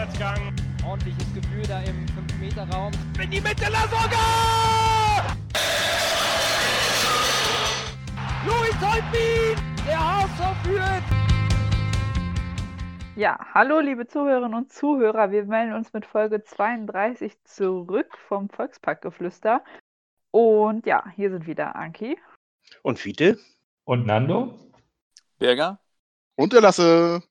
Vorwärtsgang. Ordentliches Gefühl da im 5-Meter-Raum. In die Mitte, Lasogga! Luis Holtbein! Der HSV führt! Ja, hallo liebe Zuhörerinnen und Zuhörer. Wir melden uns mit Folge 32 zurück vom Volksparkgeflüster. Und ja, hier sind wieder Anki. Und Fiete. Und Nando. Berger. Und der Lasse.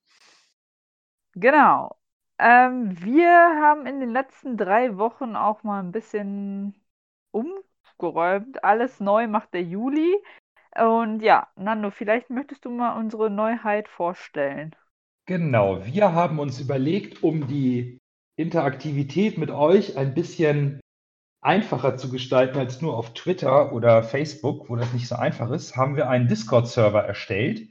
Genau. Ähm, wir haben in den letzten drei Wochen auch mal ein bisschen umgeräumt. Alles neu macht der Juli. Und ja, Nando, vielleicht möchtest du mal unsere Neuheit vorstellen. Genau, wir haben uns überlegt, um die Interaktivität mit euch ein bisschen einfacher zu gestalten als nur auf Twitter oder Facebook, wo das nicht so einfach ist, haben wir einen Discord-Server erstellt,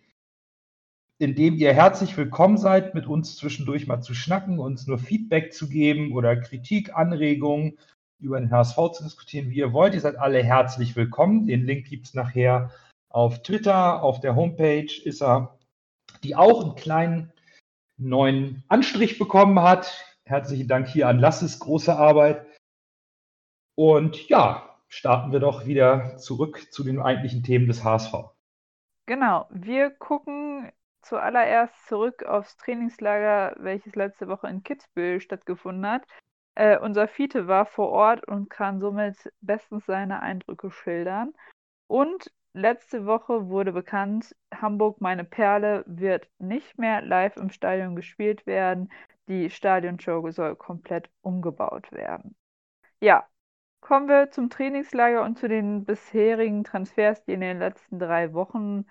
in dem ihr herzlich willkommen seid, mit uns zwischendurch mal zu schnacken, uns nur Feedback zu geben oder Kritik, Anregungen über den HSV zu diskutieren, wie ihr wollt. Ihr seid alle herzlich willkommen. Den Link gibt es nachher auf Twitter, auf der Homepage ist er, die auch einen kleinen neuen Anstrich bekommen hat. Herzlichen Dank hier an Lasses große Arbeit. Und ja, starten wir doch wieder zurück zu den eigentlichen Themen des HSV. Genau, wir gucken zuallererst zurück aufs Trainingslager, welches letzte Woche in Kitzbühel stattgefunden hat. Äh, unser Fiete war vor Ort und kann somit bestens seine Eindrücke schildern. Und letzte Woche wurde bekannt, Hamburg meine Perle wird nicht mehr live im Stadion gespielt werden. Die Stadionshow soll komplett umgebaut werden. Ja, kommen wir zum Trainingslager und zu den bisherigen Transfers, die in den letzten drei Wochen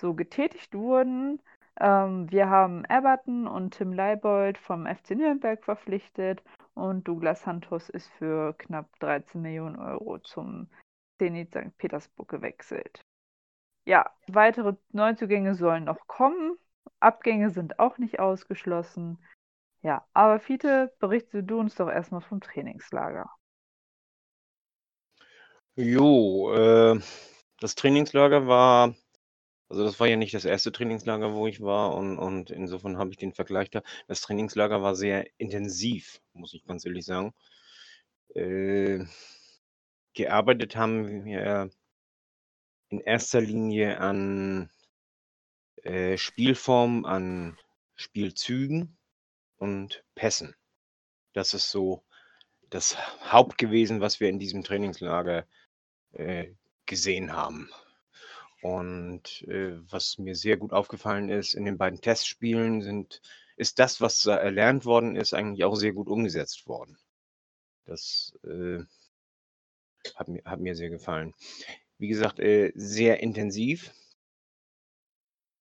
so getätigt wurden. Ähm, wir haben Everton und Tim Leibold vom FC Nürnberg verpflichtet und Douglas Santos ist für knapp 13 Millionen Euro zum Zenit St. Petersburg gewechselt. Ja, weitere Neuzugänge sollen noch kommen. Abgänge sind auch nicht ausgeschlossen. Ja, aber Fiete, berichte du uns doch erstmal vom Trainingslager. Jo, äh, das Trainingslager war, also das war ja nicht das erste Trainingslager, wo ich war und, und insofern habe ich den Vergleich da. Das Trainingslager war sehr intensiv, muss ich ganz ehrlich sagen. Äh, gearbeitet haben wir in erster Linie an äh, Spielform, an Spielzügen und Pässen. Das ist so das Haupt gewesen, was wir in diesem Trainingslager äh, gesehen haben. Und äh, was mir sehr gut aufgefallen ist, in den beiden Testspielen sind, ist das, was da erlernt worden ist, eigentlich auch sehr gut umgesetzt worden. Das äh, hat, mir, hat mir sehr gefallen. Wie gesagt, äh, sehr intensiv.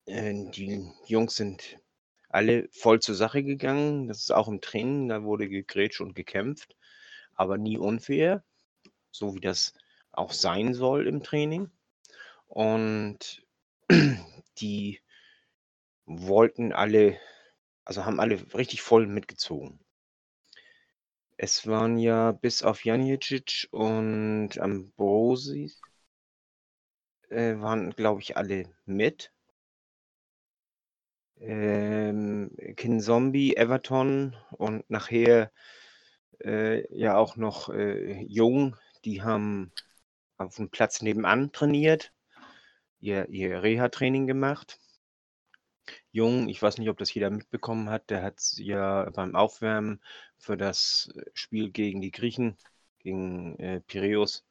Äh, die Jungs sind alle voll zur Sache gegangen. Das ist auch im Training, da wurde gegrätscht und gekämpft, aber nie unfair, so wie das auch sein soll im Training. Und die wollten alle, also haben alle richtig voll mitgezogen. Es waren ja bis auf Janicic und Ambrosi äh, waren, glaube ich, alle mit. Ähm, Kinzombie, Everton und nachher äh, ja auch noch äh, Jung, die haben auf dem Platz nebenan trainiert, ihr, ihr Reha-Training gemacht. Jung, ich weiß nicht, ob das jeder mitbekommen hat, der hat ja beim Aufwärmen für das Spiel gegen die Griechen, gegen äh, Piräus,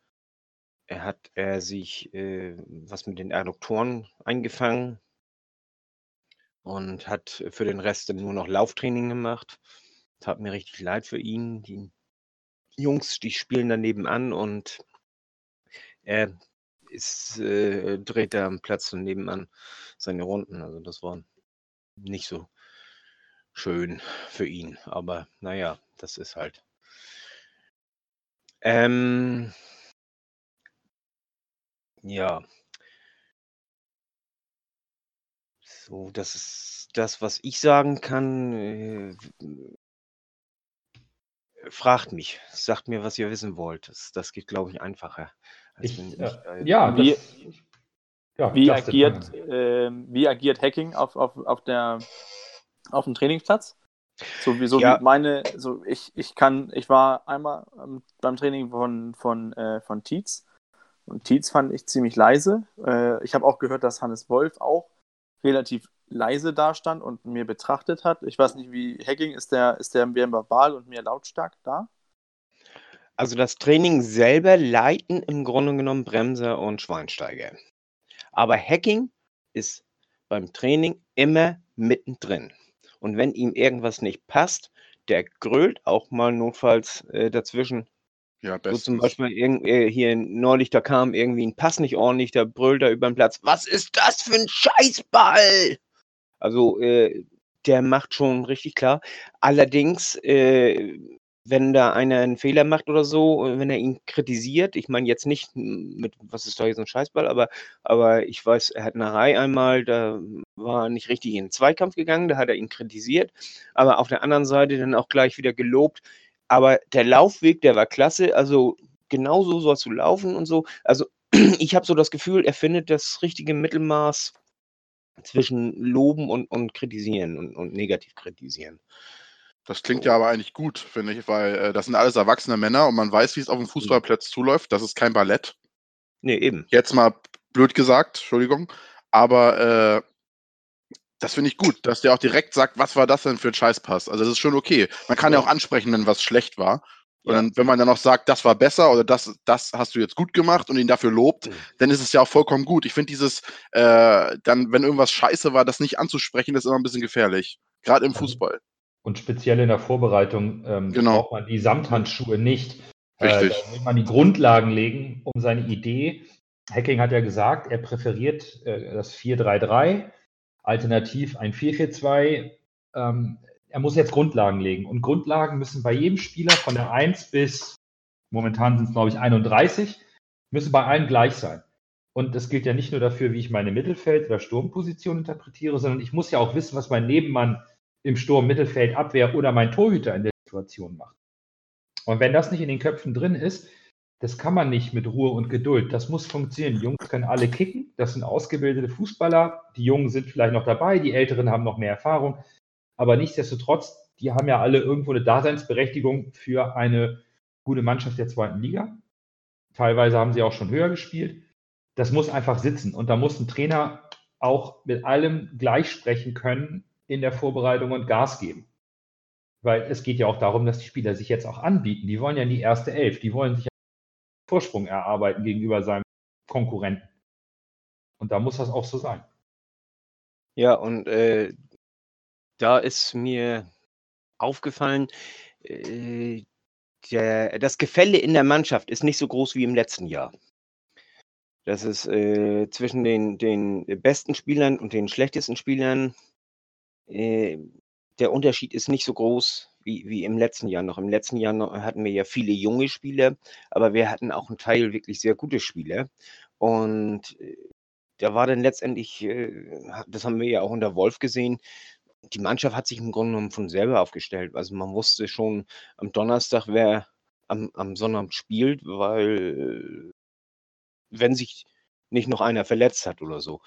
er hat er sich äh, was mit den Adduktoren eingefangen und hat für den Rest dann nur noch Lauftraining gemacht. Tat mir richtig leid für ihn. Die Jungs, die spielen daneben an und er ist, äh, dreht da am Platz nebenan seine Runden. Also das war nicht so schön für ihn. Aber naja, das ist halt. Ähm, ja. So, das ist das, was ich sagen kann. Äh, fragt mich, sagt mir, was ihr wissen wollt. Das, das geht, glaube ich, einfacher. Ich, ich, äh, ja, wie, das, ja, wie, agiert, äh, wie agiert Hacking auf, auf, auf, der, auf dem Trainingsplatz? Sowieso Ja. wie meine, so ich, ich kann, ich war einmal ähm, beim Training von, von, äh, von Tietz und Tietz fand ich ziemlich leise. Äh, ich habe auch gehört, dass Hannes Wolf auch relativ leise dastand und mir betrachtet hat. Ich weiß nicht, wie Hacking ist der, ist der mehr verbal und mehr lautstark da? Also das Training selber leiten im Grunde genommen Bremser und Schweinsteiger. Aber Hacking ist beim Training immer mittendrin. Und wenn ihm irgendwas nicht passt, der grölt auch mal notfalls äh, dazwischen. Ja, So bestens. zum Beispiel äh, hier neulich, da kam irgendwie ein Pass nicht ordentlich, da brüllt er über den Platz. Was ist das für ein Scheißball? Also äh, der macht schon richtig klar. Allerdings, äh, wenn da einer einen Fehler macht oder so, äh, wenn er ihn kritisiert, ich meine jetzt nicht mit, was ist da so ein Scheißball, aber, aber ich weiß, er hat eine Reihe einmal, da war er nicht richtig in den Zweikampf gegangen, da hat er ihn kritisiert, aber auf der anderen Seite dann auch gleich wieder gelobt. Aber der Laufweg, der war klasse, also genauso sollst du laufen und so. Also ich habe so das Gefühl, er findet das richtige Mittelmaß zwischen Loben und, und Kritisieren und, und negativ kritisieren. Das klingt ja aber eigentlich gut, finde ich, weil äh, das sind alles erwachsene Männer und man weiß, wie es auf dem Fußballplatz zuläuft. Das ist kein Ballett. Nee, eben. Jetzt mal blöd gesagt, Entschuldigung. Aber äh, das finde ich gut, dass der auch direkt sagt, was war das denn für ein Scheißpass? Also das ist schon okay. Man kann ja auch ansprechen, wenn was schlecht war. Und Ja. dann, wenn man dann noch sagt, das war besser oder das, das hast du jetzt gut gemacht und ihn dafür lobt, Mhm. dann ist es ja auch vollkommen gut. Ich finde dieses, äh, dann, wenn irgendwas scheiße war, das nicht anzusprechen, das ist immer ein bisschen gefährlich. Gerade im Mhm. Fußball. Und speziell in der Vorbereitung ähm, Genau. braucht man die Samthandschuhe nicht. Richtig. Äh, da will man die Grundlagen legen, um seine Idee. Hacking hat ja gesagt, er präferiert äh, das 4-3-3, alternativ ein 4-4-2. Ähm, er muss jetzt Grundlagen legen. Und Grundlagen müssen bei jedem Spieler von der 1 bis, momentan sind es glaube ich 31, müssen bei allen gleich sein. Und das gilt ja nicht nur dafür, wie ich meine Mittelfeld- oder Sturmposition interpretiere, sondern ich muss ja auch wissen, was mein Nebenmann im Sturm, Mittelfeld, Abwehr oder mein Torhüter in der Situation macht. Und wenn das nicht in den Köpfen drin ist, das kann man nicht mit Ruhe und Geduld. Das muss funktionieren. Die Jungs können alle kicken. Das sind ausgebildete Fußballer. Die Jungen sind vielleicht noch dabei. Die Älteren haben noch mehr Erfahrung. Aber nichtsdestotrotz, die haben ja alle irgendwo eine Daseinsberechtigung für eine gute Mannschaft der zweiten Liga. Teilweise haben sie auch schon höher gespielt. Das muss einfach sitzen. Und da muss ein Trainer auch mit allem gleich sprechen können in der Vorbereitung und Gas geben. Weil es geht ja auch darum, dass die Spieler sich jetzt auch anbieten. Die wollen ja in die erste Elf. Die wollen sich einen Vorsprung erarbeiten gegenüber seinem Konkurrenten. Und da muss das auch so sein. Ja, und äh, da ist mir aufgefallen, äh, der, das Gefälle in der Mannschaft ist nicht so groß wie im letzten Jahr. Das ist äh, zwischen den, den besten Spielern und den schlechtesten Spielern. Äh, der Unterschied ist nicht so groß wie, wie im letzten Jahr noch. Im letzten Jahr noch hatten wir ja viele junge Spieler, aber wir hatten auch einen Teil wirklich sehr gute Spieler. Und äh, da war dann letztendlich, äh, das haben wir ja auch unter Wolf gesehen, die Mannschaft hat sich im Grunde genommen von selber aufgestellt. Also man wusste schon am Donnerstag, wer am, am Sonnabend spielt, weil wenn sich nicht noch einer verletzt hat oder so,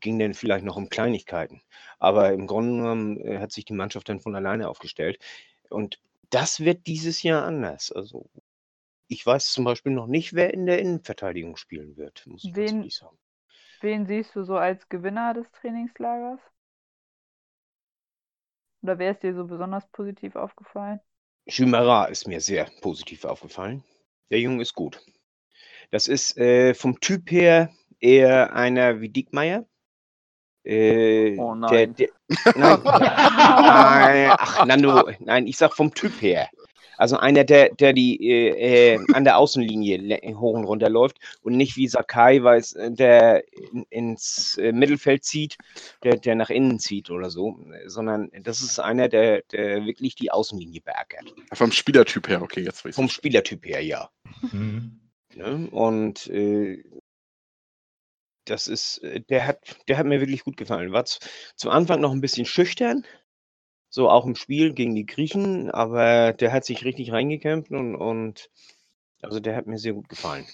ging dann vielleicht noch um Kleinigkeiten. Aber im Grunde genommen äh, hat sich die Mannschaft dann von alleine aufgestellt. Und das wird dieses Jahr anders. Also ich weiß zum Beispiel noch nicht, wer in der Innenverteidigung spielen wird, muss ich ganz Wen- ehrlich sagen. Wen siehst du so als Gewinner des Trainingslagers? Oder wer ist dir so besonders positiv aufgefallen? Chimera ist mir sehr positiv aufgefallen. Der Junge ist gut. Das ist äh, vom Typ her eher einer wie Diekmeyer. Äh, Oh Der, nein. der, nein, nein, ach Nando, nein, ich sag vom Typ her. Also einer, der, der die äh, äh, an der Außenlinie hoch und runter läuft und nicht wie Sakai, weil es, äh, der in, ins äh, Mittelfeld zieht, der, der nach innen zieht oder so, sondern das ist einer, der, der wirklich die Außenlinie beackert. Vom Spielertyp her, okay, jetzt weiß Vom ich. Spielertyp her, ja. Mhm. Ne? Und äh, das ist, äh, der hat, der hat mir wirklich gut gefallen. War zu, zu Anfang noch ein bisschen schüchtern, so auch im Spiel gegen die Griechen, aber der hat sich richtig reingekämpft und, und also der hat mir sehr gut gefallen.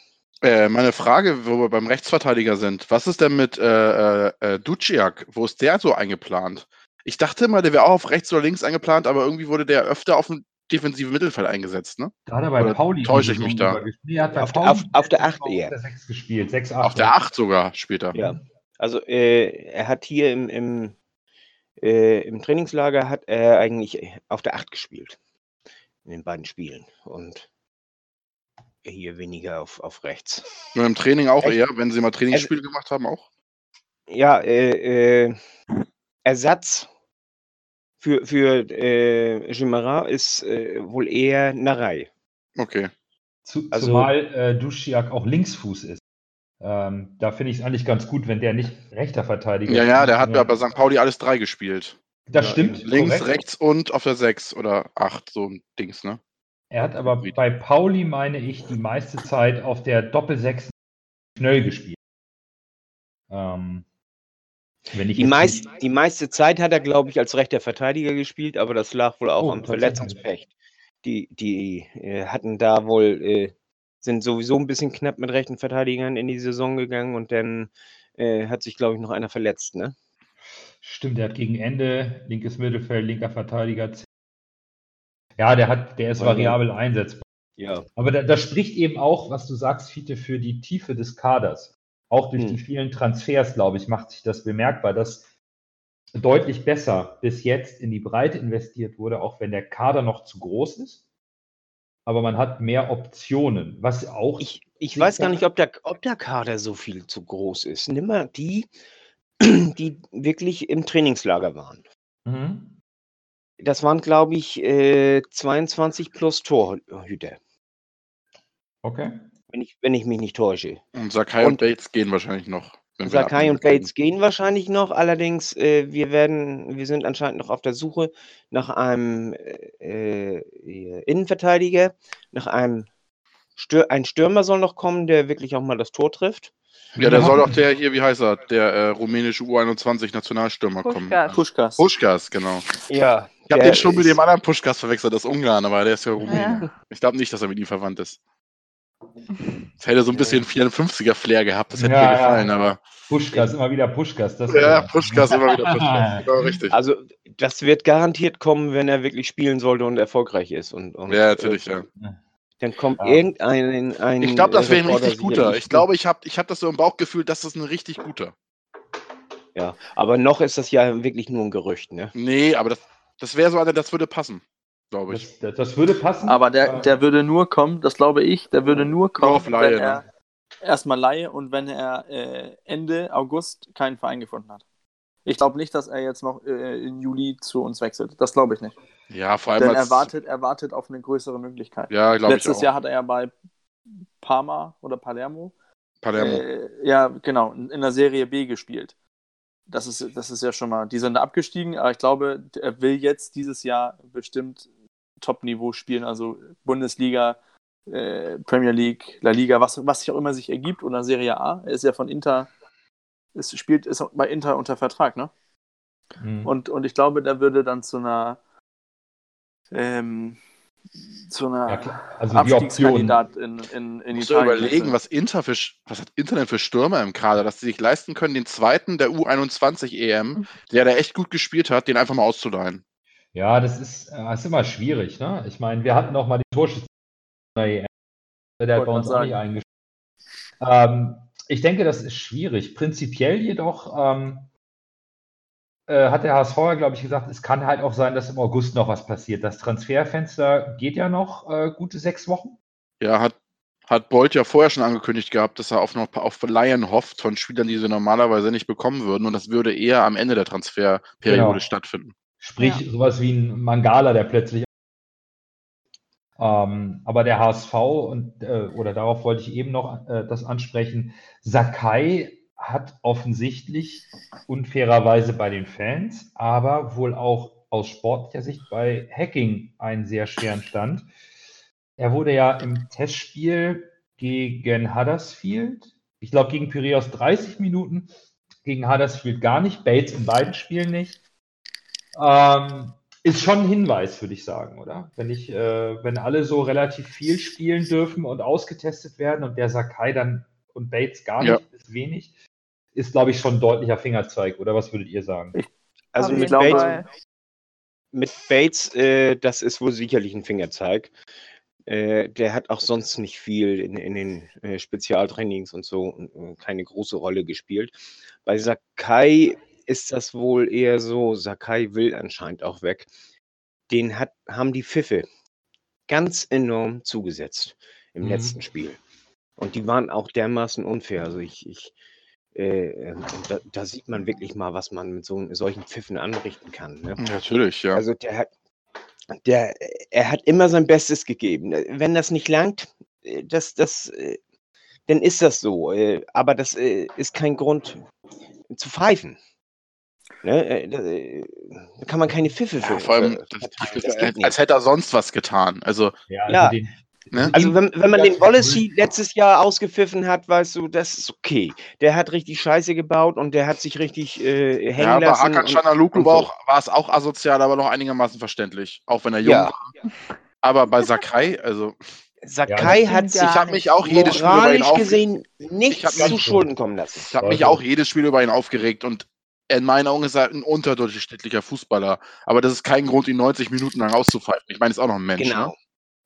Äh, meine Frage, wo wir beim Rechtsverteidiger sind, was ist denn mit äh, äh, äh, Duciak? Wo ist der so eingeplant? Ich dachte immer, der wäre auch auf rechts oder links eingeplant, aber irgendwie wurde der öfter auf dem defensiven Mittelfeld eingesetzt, ne? Da hat er bei Oder Pauli. täusche ich mich da? Nee, er hat bei Auf Pauli auf- auf der die Acht Saison eher. Auf der 6 gespielt. 6, 8. Auf der 8 sogar später. Ja. Also äh, er hat hier im, im, äh, im Trainingslager hat er eigentlich auf der 8 gespielt. In den beiden Spielen. Und hier weniger auf, auf rechts. Nur im Training auch Echt? eher, wenn sie mal Trainingsspiele gemacht haben, auch. Ja, äh, äh, Ersatz für, für äh, Gimara ist äh, wohl eher Narei. Okay. Zu, Also- zumal äh, Duschia auch Linksfuß ist. Ähm, da finde ich es eigentlich ganz gut, wenn der nicht rechter Verteidiger Ja, ist. ja, der hat ja sondern- bei St. Pauli alles drei gespielt. Das Ja, stimmt. Links, korrekt. rechts und auf der 6 oder 8, so ein Dings, ne? Er hat aber bei Pauli, meine ich, die meiste Zeit auf der Doppel-6 schnell gespielt. Ähm, Die, meist, nicht- die meiste Zeit hat er, glaube ich, als rechter Verteidiger gespielt, aber das lag wohl auch Oh, am. Verletzungspech. Die, die äh, hatten da wohl, äh, sind sowieso ein bisschen knapp mit rechten Verteidigern in die Saison gegangen und dann äh, hat sich, glaube ich, noch einer verletzt, ne? Stimmt, der hat gegen Ende linkes Mittelfeld, linker Verteidiger. Ja, der hat, der ist variabel einsetzbar. Ja. Aber da, das spricht eben auch, was du sagst, Fiete, für die Tiefe des Kaders. Auch durch Hm. die vielen Transfers, glaube ich, macht sich das bemerkbar, dass deutlich besser bis jetzt in die Breite investiert wurde, auch wenn der Kader noch zu groß ist. Aber man hat mehr Optionen, was auch. Ich, ich weiß gar nicht, ob der, ob der Kader so viel zu groß ist. Nimm mal die, die wirklich im Trainingslager waren. Mhm. Das waren, glaube ich, äh, 22 plus Torhüter, Okay. Wenn ich, wenn ich mich nicht täusche. Und Sakai und, Und- Bates gehen wahrscheinlich noch. Sakai und Bates gehen wahrscheinlich noch, allerdings äh, wir werden, wir sind anscheinend noch auf der Suche nach einem äh, äh, Innenverteidiger, nach einem Stür ein Stürmer soll noch kommen, der wirklich auch mal das Tor trifft. Ja, der soll doch der hier, wie heißt er, der äh, rumänische U21-Nationalstürmer kommen. Puschkas. Puschkas. Genau. Ja, Ich habe der den schon mit dem anderen Puschkas verwechselt, das ist Ungarn, aber der ist ja Rumäne. Ja. Ich glaube nicht, dass er mit ihm verwandt ist. Das hätte so ein bisschen 54er-Flair gehabt, das hätte Ja, mir ja. gefallen, aber. Puschkas, immer wieder Puschkas. Das Ja, Puschkas immer wieder Puschkas. Genau, richtig. Also das wird garantiert kommen, wenn er wirklich spielen sollte und erfolgreich ist. Und, und Ja, natürlich, äh, ja. Dann kommt Ja. irgendein ein Ich glaube, das wäre ein richtig guter. Ich glaube, ich habe ich hab das so im Bauchgefühl, dass das ein richtig guter. Ja, aber noch ist das ja wirklich nur ein Gerücht, ne? Nee, aber das, das wäre so einer, das würde passen, glaube ich. Das, das, würde passen. Aber der, der würde nur kommen, das glaube ich, der würde nur kommen, auf Laie, wenn er ne? erstmal Laie und wenn er äh, Ende August keinen Verein gefunden hat. Ich glaube nicht, dass er jetzt noch äh, im Juli zu uns wechselt. Das glaube ich nicht. Ja, vor allem Denn er wartet, er wartet auf eine größere Möglichkeit. Ja, glaube ich Letztes. Jahr hat er ja bei Parma oder Palermo, Palermo. äh, ja genau, in, in der Serie B gespielt. Das ist, das ist ja schon mal, die sind abgestiegen, aber ich glaube, er will jetzt dieses Jahr bestimmt Top-Niveau spielen, also Bundesliga, äh, Premier League, La Liga, was, was sich auch immer sich ergibt, oder Serie A. Er ist ja von Inter, ist, spielt, ist bei Inter unter Vertrag, ne? Mhm. Und, und ich glaube, der würde dann zu einer ähm, zu einer Ja. Also. Abstiegskandidat in, in, in Musst Italien. überlegen, was Inter für was hat Inter denn für Stürmer im Kader, dass sie sich leisten können, den zweiten der U21 EM, der da echt gut gespielt hat, den einfach mal auszuleihen. Ja, das ist, äh, ist immer schwierig. Ne? Ich meine, wir hatten auch mal den Torschützen. Der hat bei uns auch nicht eingespielt. Ähm, ich denke, das ist schwierig. Prinzipiell jedoch ähm, äh, hat der HSV ja, glaube ich, gesagt, es kann halt auch sein, dass im August noch was passiert. Das Transferfenster geht ja noch äh, gute sechs Wochen. Ja, hat, hat Bolt ja vorher schon angekündigt gehabt, dass er auf, noch, auf Laien hofft von Spielern, die sie normalerweise nicht bekommen würden. Und das würde eher am Ende der Transferperiode Genau. stattfinden. Sprich, Ja. sowas wie ein Mangala, der plötzlich. Ähm, aber der HSV, und, äh, oder darauf wollte ich eben noch äh, das ansprechen, Sakai hat offensichtlich unfairerweise bei den Fans, aber wohl auch aus sportlicher Sicht bei Hacking einen sehr schweren Stand. Er wurde ja im Testspiel gegen Huddersfield, ich glaube gegen Piraeus 30 Minuten, gegen Huddersfield gar nicht, Bates in beiden Spielen nicht. Ähm, ist schon ein Hinweis, würde ich sagen, oder? Wenn ich, äh, wenn alle so relativ viel spielen dürfen und ausgetestet werden und der Sakai dann und Bates gar Ja. nicht, ist wenig, ist, glaube ich, schon ein deutlicher Fingerzeig, oder was würdet ihr sagen? Also mit Bates- mit Bates, äh, das ist wohl sicherlich ein Fingerzeig. Äh, der hat auch sonst nicht viel in, in den äh, Spezialtrainings und so äh, keine große Rolle gespielt. Bei Sakai ist das wohl eher so, Sakai will anscheinend auch weg. Den hat, haben die Pfiffe ganz enorm zugesetzt im Mhm. letzten Spiel. Und die waren auch dermaßen unfair. Also ich, ich äh, ähm, da, da sieht man wirklich mal, was man mit so, solchen Pfiffen anrichten kann. Ne? Natürlich, ja. Also der hat, der, er hat immer sein Bestes gegeben. Äh, Wenn das nicht langt, äh, das, das, äh, dann ist das so. Aber das ist kein Grund zu pfeifen. Ne? äh, Da äh, kann man keine Pfiffe ja für. vor allem, das, das, als, hätte er sonst was getan. Also, Ja, Ja. den, Ne? Also wenn, wenn man Ja, den Wallacey letztes Jahr ausgepfiffen hat, weißt du, das ist okay. Der hat richtig Scheiße gebaut und der hat sich richtig äh, hängen ja, bei lassen. Chanaluklu und war, so. auch, war es auch asozial, aber noch einigermaßen verständlich. Auch wenn er jung Ja. war. Aber bei Sakai, also, Sakai das hat sich ich habe mich auch jedes Spiel über ihn aufgeregt. gesehen Ich nichts zu Schulden kommen lassen. Ich habe mich Also- auch jedes Spiel über ihn aufgeregt und in meinen Augen ist er ein unterdurchschnittlicher Fußballer. Aber das ist kein Grund, ihn 90 Minuten lang auszupfeifen. Ich meine, ist auch noch ein Mensch. Genau. Ne?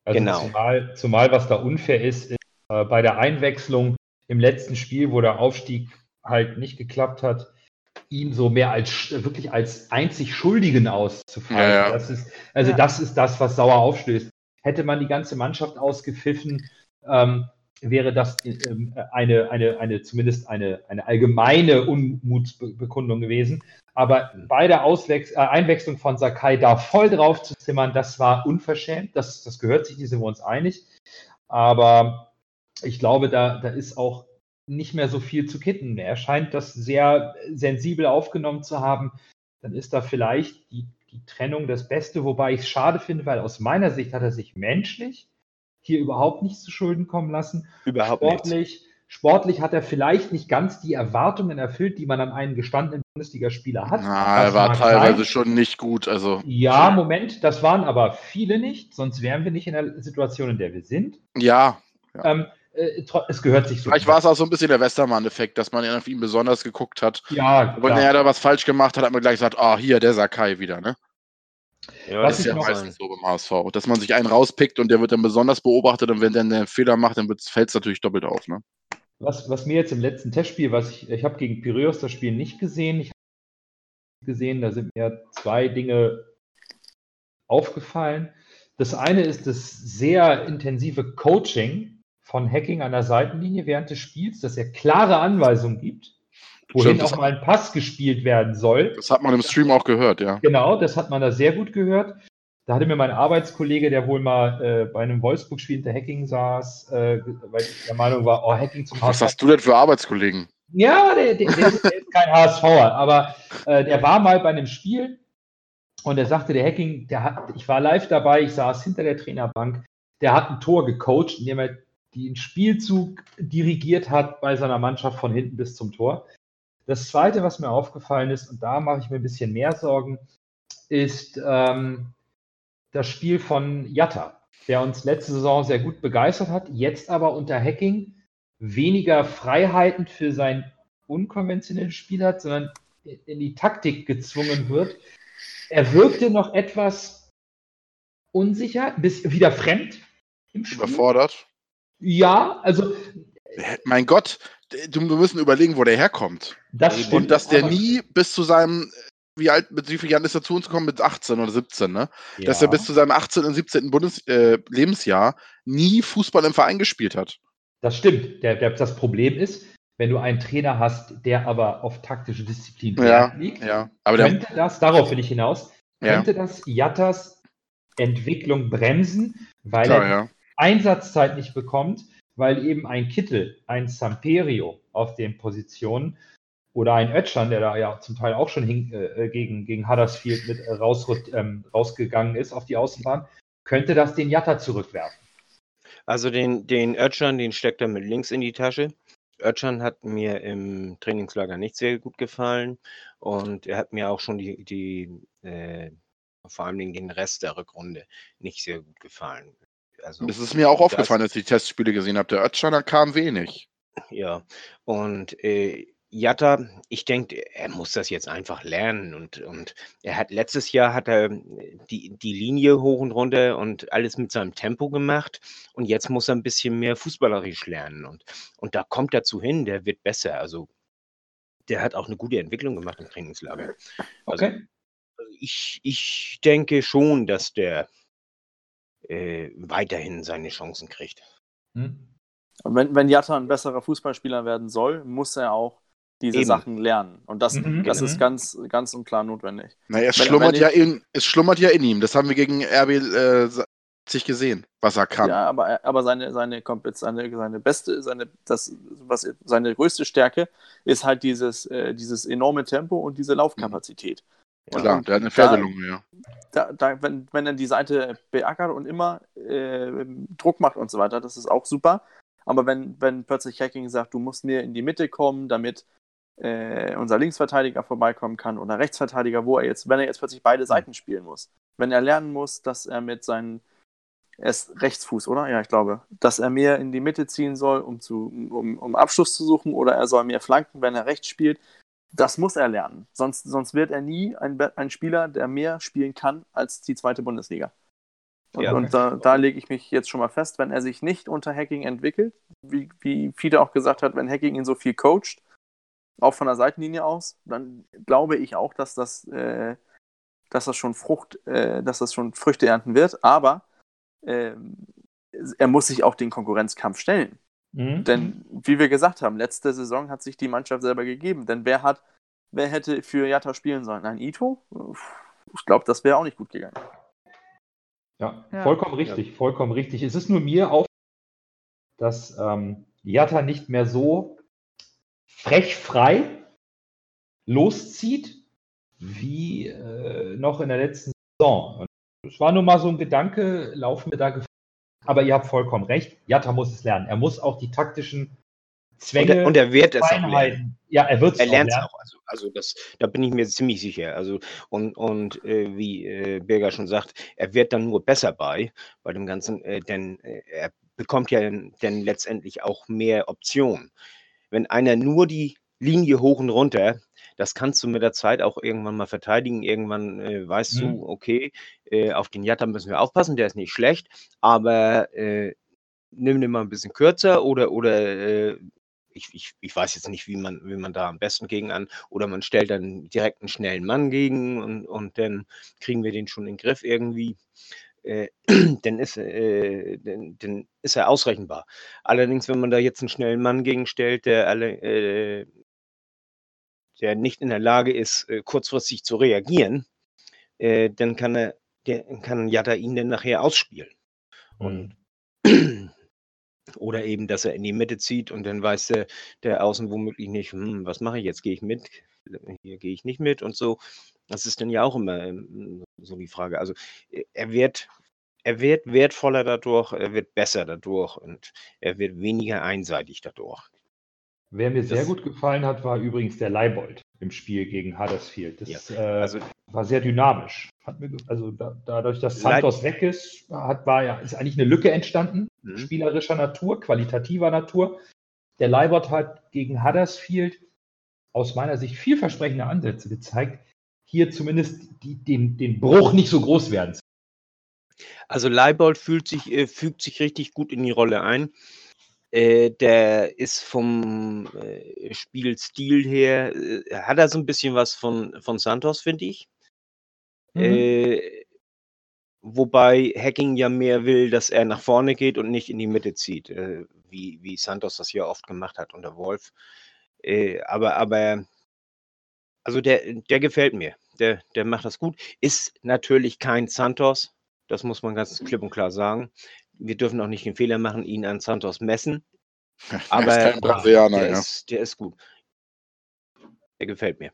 Also Genau. Zumal, zumal, was da unfair ist, ist äh, bei der Einwechslung im letzten Spiel, wo der Aufstieg halt nicht geklappt hat, ihn so mehr als wirklich als einzig Schuldigen auszufallen. Ja, ja. Das ist, also Ja. das ist das, was sauer aufstößt. Hätte man die ganze Mannschaft ausgepfiffen, ähm, wäre das ähm, eine, eine, eine, zumindest eine, eine allgemeine Unmutsbekundung gewesen. Aber bei der Auswechs äh, Einwechslung von Sakai da voll drauf zu zimmern, das war unverschämt. Das, das gehört sich, die sind wir uns einig. Aber ich glaube, da, da ist auch nicht mehr so viel zu kitten. Er scheint das sehr sensibel aufgenommen zu haben. Dann ist da vielleicht die, die Trennung das Beste, wobei ich es schade finde, weil aus meiner Sicht hat er sich menschlich hier überhaupt nicht zu Schulden kommen lassen. Überhaupt nichts. Sportlich, sportlich hat er vielleicht nicht ganz die Erwartungen erfüllt, die man an einen gestandenen Bundesligaspieler hat. Na, er war teilweise sein. schon nicht gut. Also, Ja, Moment, das waren aber viele nicht, sonst wären wir nicht in der Situation, in der wir sind. ja. Ähm, äh, es gehört sich so. Vielleicht war es auch so ein bisschen der Westermann-Effekt, dass man auf ihn besonders geguckt hat. Ja, Wenn er da was falsch gemacht hat, hat man gleich gesagt, ah, hier, der Sakai wieder, ne? Ja, Was Das ist ja meistens so beim HSV. Dass man sich einen rauspickt und der wird dann besonders beobachtet und wenn der einen Fehler macht, dann fällt es natürlich doppelt auf, ne? Was, was mir jetzt im letzten Testspiel, was ich, ich habe gegen Piraeus das Spiel nicht gesehen. Ich habe gesehen, da sind mir zwei Dinge aufgefallen. Das eine ist das sehr intensive Coaching von Hacking an der Seitenlinie während des Spiels, dass er klare Anweisungen gibt, wohin Stimmt, auch mal ein Pass gespielt werden soll. Das hat man im Stream auch gehört, ja. Genau, das hat man da sehr gut gehört. Da hatte mir mein Arbeitskollege, der wohl mal äh, bei einem Wolfsburg-Spiel hinter Hacking saß, äh, weil ich der Meinung war, oh, Hacking zum Was HSV. hast du denn für Arbeitskollegen? Ja, der, der, der, ist, der ist kein HSVer, aber äh, der war mal bei einem Spiel und er sagte, der Hacking, der hat, ich war live dabei, ich saß hinter der Trainerbank, der hat ein Tor gecoacht, indem er den Spielzug dirigiert hat bei seiner Mannschaft von hinten bis zum Tor. Das Zweite, was mir aufgefallen ist, und da mache ich mir ein bisschen mehr Sorgen, ist ähm, das Spiel von Jatta, der uns letzte Saison sehr gut begeistert hat, jetzt aber unter Hacking weniger Freiheiten für sein unkonventionelles Spiel hat, sondern in die Taktik gezwungen wird. Er wirkte noch etwas unsicher, bis wieder fremd im Spiel. Überfordert? Ja, also Mein Gott, wir müssen überlegen, wo der herkommt. das stimmt. Und dass der nie bis zu seinem, wie alt, mit wie vielen Jahren ist er zu uns gekommen? Mit 18 oder 17, ne? Dass Ja. er bis zu seinem 18. und 17. Bundes äh, Lebensjahr nie Fußball im Verein gespielt hat. Das stimmt. Der, der, das Problem ist, wenn du einen Trainer hast, der aber auf taktische Disziplin Ja, liegt, ja. Aber der, könnte das, darauf will ich hinaus, ja, könnte das Jattas Entwicklung bremsen, weil klar, er ja. Einsatzzeit nicht bekommt, weil eben ein Kittel, ein Samperio auf den Positionen oder ein Ötschan, der da ja zum Teil auch schon hin, äh, gegen, gegen Huddersfield mit äh, raus, ähm, rausgegangen ist auf die Außenbahn, könnte das den Jatta zurückwerfen. Also den, den Ötschan, den steckt er mit links in die Tasche. Ötschan hat mir im Trainingslager nicht sehr gut gefallen und er hat mir auch schon die, die äh, vor allem den Rest der Rückrunde nicht sehr gut gefallen. Also, Das ist mir auch das- aufgefallen, als ich die Testspiele gesehen habe. Der Ötschner kam wenig. Ja, und äh, Jatta, ich denke, er muss das jetzt einfach lernen und, und er hat letztes Jahr hat er die, die Linie hoch und runter und alles mit seinem Tempo gemacht und jetzt muss er ein bisschen mehr fußballerisch lernen und, und da kommt er zu hin, der wird besser. Also der hat auch eine gute Entwicklung gemacht im Trainingslager. Also, Okay. ich, ich denke schon, dass der äh, weiterhin seine Chancen kriegt. Hm? Wenn, wenn Jatta ein besserer Fußballspieler werden soll, muss er auch diese Eben. Sachen lernen. Und das, Mhm, das genau. ist ganz, ganz und klar notwendig. Naja, es Wenn- schlummert wenn ja ich- in, es schlummert ja in ihm. Das haben wir gegen RB äh, sich gesehen, was er kann. Ja, aber, aber seine, seine, Kompetenz- seine, seine beste, seine, das, was, seine größte Stärke ist halt dieses, äh, dieses enorme Tempo und diese Laufkapazität. Und- Klar, der hat eine Pferdelunge, ja. da, da, wenn, wenn er die Seite beackert und immer äh, Druck macht und so weiter, das ist auch super. Aber wenn, wenn plötzlich Hacking sagt, du musst mir in die Mitte kommen, damit äh, unser Linksverteidiger vorbeikommen kann oder Rechtsverteidiger, wo er jetzt, wenn er jetzt plötzlich beide Seiten spielen muss, wenn er lernen muss, dass er mit seinen, er ist Rechtsfuß, oder? Ja, ich glaube, dass er mehr in die Mitte ziehen soll, um, zu, um, um Abschluss zu suchen, oder er soll mehr flanken, wenn er rechts spielt. Das muss er lernen. Sonst, sonst wird er nie ein, ein Spieler, der mehr spielen kann als die zweite Bundesliga. Und, Ja. und da, da lege ich mich jetzt schon mal fest, wenn er sich nicht unter Hacking entwickelt, wie, wie Fiete auch gesagt hat, wenn Hacking ihn so viel coacht, auch von der Seitenlinie aus, dann glaube ich auch, dass das, äh, dass das schon Frucht, äh, dass das schon Früchte ernten wird. Aber ähm, er muss sich auch den Konkurrenzkampf stellen. Mhm. Denn, wie wir gesagt haben, letzte Saison hat sich die Mannschaft selber gegeben. Denn wer hat, wer hätte für Jatta spielen sollen? Ein Ito? Ich glaube, das wäre auch nicht gut gegangen. Ja, Ja. vollkommen richtig, vollkommen richtig. Es ist nur mir auf, dass ähm, Jatta nicht mehr so frech frei loszieht wie äh, noch in der letzten Saison. Und es war nur mal so ein Gedanke, laufen wir da gefahren. Aber ihr habt vollkommen recht, Jatta muss es lernen. Er muss auch die taktischen Und Zwänge, er, und er wird es auch lernen. Ja, er wird es Er auch lernt es lernen. auch. Also, also das, da bin ich mir ziemlich sicher. Also und, und äh, wie äh, Birger schon sagt, er wird dann nur besser bei bei dem Ganzen, äh, denn äh, er bekommt ja dann letztendlich auch mehr Optionen. Wenn einer nur die Linie hoch und runter, das kannst du mit der Zeit auch irgendwann mal verteidigen. Irgendwann äh, weißt Mhm. du, okay, äh, auf den Jatta müssen wir aufpassen, der ist nicht schlecht, aber äh, nimm den mal ein bisschen kürzer oder oder äh, ich, ich, ich weiß jetzt nicht, wie man, wie man da am besten gegen an, oder man stellt dann direkt einen schnellen Mann gegen und, und dann kriegen wir den schon in den Griff irgendwie. Äh, dann, ist, äh, dann, dann ist er ausrechenbar. Allerdings, wenn man da jetzt einen schnellen Mann gegenstellt, der alle, äh, der nicht in der Lage ist, äh, kurzfristig zu reagieren, äh, dann kann er, der, kann Jatta ihn dann nachher ausspielen. Und oder eben, dass er in die Mitte zieht und dann weiß der, der Außen womöglich nicht, hm, was mache ich jetzt? Gehe ich mit? Hier gehe ich nicht mit und so. Das ist dann ja auch immer ähm, so die Frage. Also äh, er wird, er wird wertvoller dadurch, er wird besser dadurch und er wird weniger einseitig dadurch. Wer mir sehr Das- gut gefallen hat, war übrigens der Leibold im Spiel gegen Huddersfield. Das äh, Also war sehr dynamisch. Hat mir, also da, dadurch, dass Santos weg ist, hat, war ja, ist eigentlich eine Lücke entstanden, Mhm. spielerischer Natur, qualitativer Natur. Der Leibold hat gegen Huddersfield aus meiner Sicht vielversprechende Ansätze gezeigt, hier zumindest die, den, den Bruch nicht so groß werden zu Also Leibold fühlt sich, äh, fügt sich richtig gut in die Rolle ein. Äh, der ist vom äh, Spielstil her, äh, hat er so ein bisschen was von, von Santos, finde ich. Mhm. Äh, wobei Hacking ja mehr will, dass er nach vorne geht und nicht in die Mitte zieht, äh, wie, wie Santos das ja oft gemacht hat unter Wolf. Aber, aber, also der, der gefällt mir. Der, der macht das gut. Ist natürlich kein Santos, das muss man ganz klipp und klar sagen. Wir dürfen auch nicht den Fehler machen, ihn an Santos messen. Aber er ist kein Brasilianer, der, ja. ist, der ist gut. Der gefällt mir.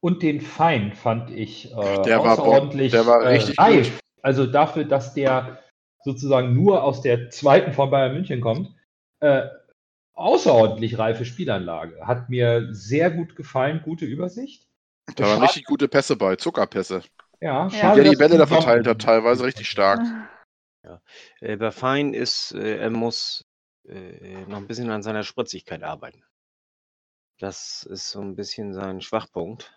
Und den Fein fand ich äh, Der war außerordentlich der war richtig äh, reif. Also dafür, dass der sozusagen nur aus der zweiten von Bayern München kommt, äh, außerordentlich reife Spielanlage. Hat mir sehr gut gefallen, gute Übersicht. Da waren richtig gute Pässe bei, Zuckerpässe. Ja, Ja. schade, Der die Bälle da verteilt hat, teilweise richtig stark. Äh, bei Fein ist, äh, er muss äh, noch ein bisschen an seiner Spritzigkeit arbeiten. Das ist so ein bisschen sein Schwachpunkt.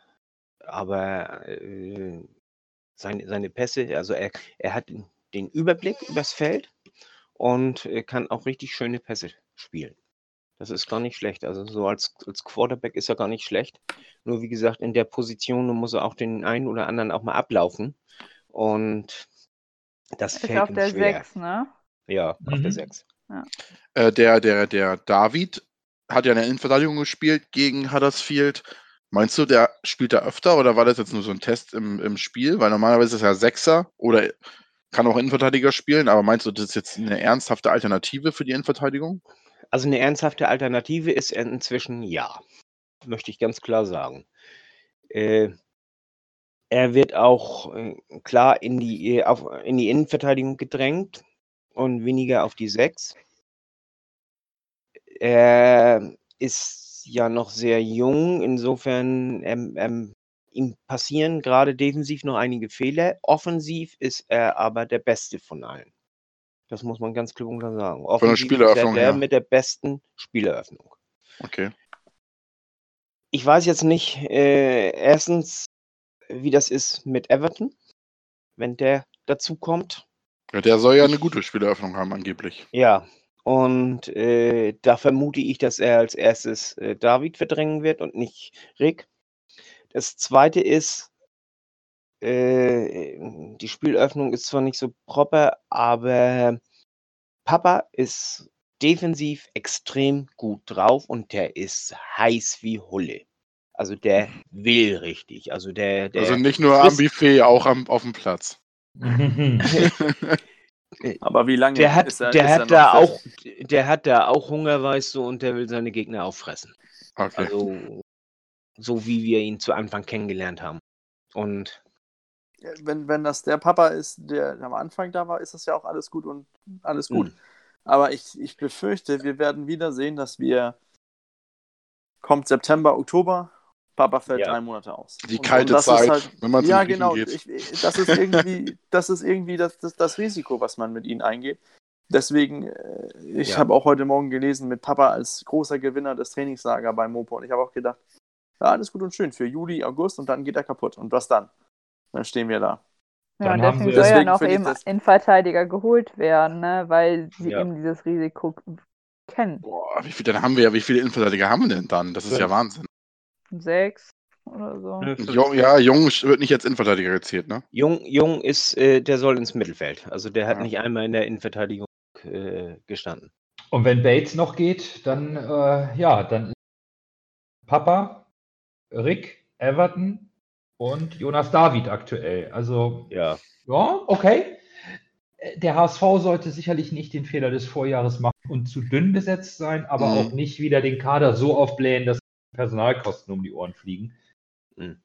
Aber seine, seine Pässe, also er, er hat den Überblick übers Feld und kann auch richtig schöne Pässe spielen. Das ist gar nicht schlecht. Also so als, als Quarterback ist er gar nicht schlecht. Nur wie gesagt, in der Position muss er auch den einen oder anderen auch mal ablaufen. Und das Ist fällt auf ihm der schwer. 6, ne? Ja, auf der Mhm. 6. Äh, der, der, der David hat ja in der Innenverteidigung gespielt gegen Huddersfield. Meinst du, der spielt da öfter oder war das jetzt nur so ein Test im, im Spiel? Weil normalerweise ist er Sechser oder kann auch Innenverteidiger spielen, aber meinst du, das ist jetzt eine ernsthafte Alternative für die Innenverteidigung? Also eine ernsthafte Alternative ist inzwischen ja. Möchte ich ganz klar sagen. Äh, er wird auch äh, klar in die, äh, auf, in die Innenverteidigung gedrängt und weniger auf die Sechs. Er ist ja noch sehr jung, insofern ähm, ähm, ihm passieren gerade defensiv noch einige Fehler. Offensiv ist er aber der Beste von allen. Das muss man ganz klipp und klar sagen. Offensiv ist er der her. mit der besten Spieleröffnung. Okay. Ich weiß jetzt nicht, äh, erstens, wie das ist mit Everton, wenn der dazu kommt. Ja, der soll ja eine gute Spieleröffnung haben, angeblich. Ja, und äh, da vermute ich, dass er als erstes äh, David verdrängen wird und nicht Rick. Das zweite ist, äh, die Spielöffnung ist zwar nicht so proper, aber Papa ist defensiv extrem gut drauf und der ist heiß wie Hulle. Also der will richtig. Also der, der also nicht nur am Buffet, auch am, auf dem Platz. Aber wie lange der hat, ist er, der ist hat da auch, der hat da auch Hunger, weißt du, und der will seine Gegner auffressen. Okay. Also so wie wir ihn zu Anfang kennengelernt haben. Und Wenn, wenn das der Papa ist, der am Anfang da war, ist das ja auch alles gut und alles gut. mh, Aber ich, ich befürchte, wir werden wieder sehen, dass wir kommt September, Oktober, Papa fällt Ja. drei Monate aus. Die Und- kalte und das Zeit, ist halt, wenn man zum Ja, Griechen genau. geht. Ich, das ist irgendwie, das, ist irgendwie das, das, das Risiko, was man mit ihnen eingeht. Deswegen, äh, ich Ja. habe auch heute Morgen gelesen, mit Papa als großer Gewinner des Trainingslager bei Mopo. Und ich habe auch gedacht, ja, alles gut und schön für Juli, August und dann geht er kaputt. Und was dann? Dann stehen wir da. Ja, Dann und deswegen soll ja noch eben das- ein Verteidiger geholt werden, ne? weil sie Ja. eben dieses Risiko kennen. Boah, wie viel, dann haben wir ja, wie viele Innenverteidiger haben wir denn dann? Das ist ja Fünf. Wahnsinn. Sechs oder so. Jung, ja, Jung wird nicht als Innenverteidiger gezählt, ne? Jung, Jung ist, äh, der soll ins Mittelfeld. Also der hat Ja. nicht einmal in der Innenverteidigung äh, gestanden. Und wenn Bates noch geht, dann, äh, ja, dann Papa, Rick, Everton und Jonas David aktuell. Also, Ja, ja, okay. Der HSV sollte sicherlich nicht den Fehler des Vorjahres machen und zu dünn besetzt sein, aber Mhm. auch nicht wieder den Kader so aufblähen, dass Personalkosten um die Ohren fliegen. Mhm.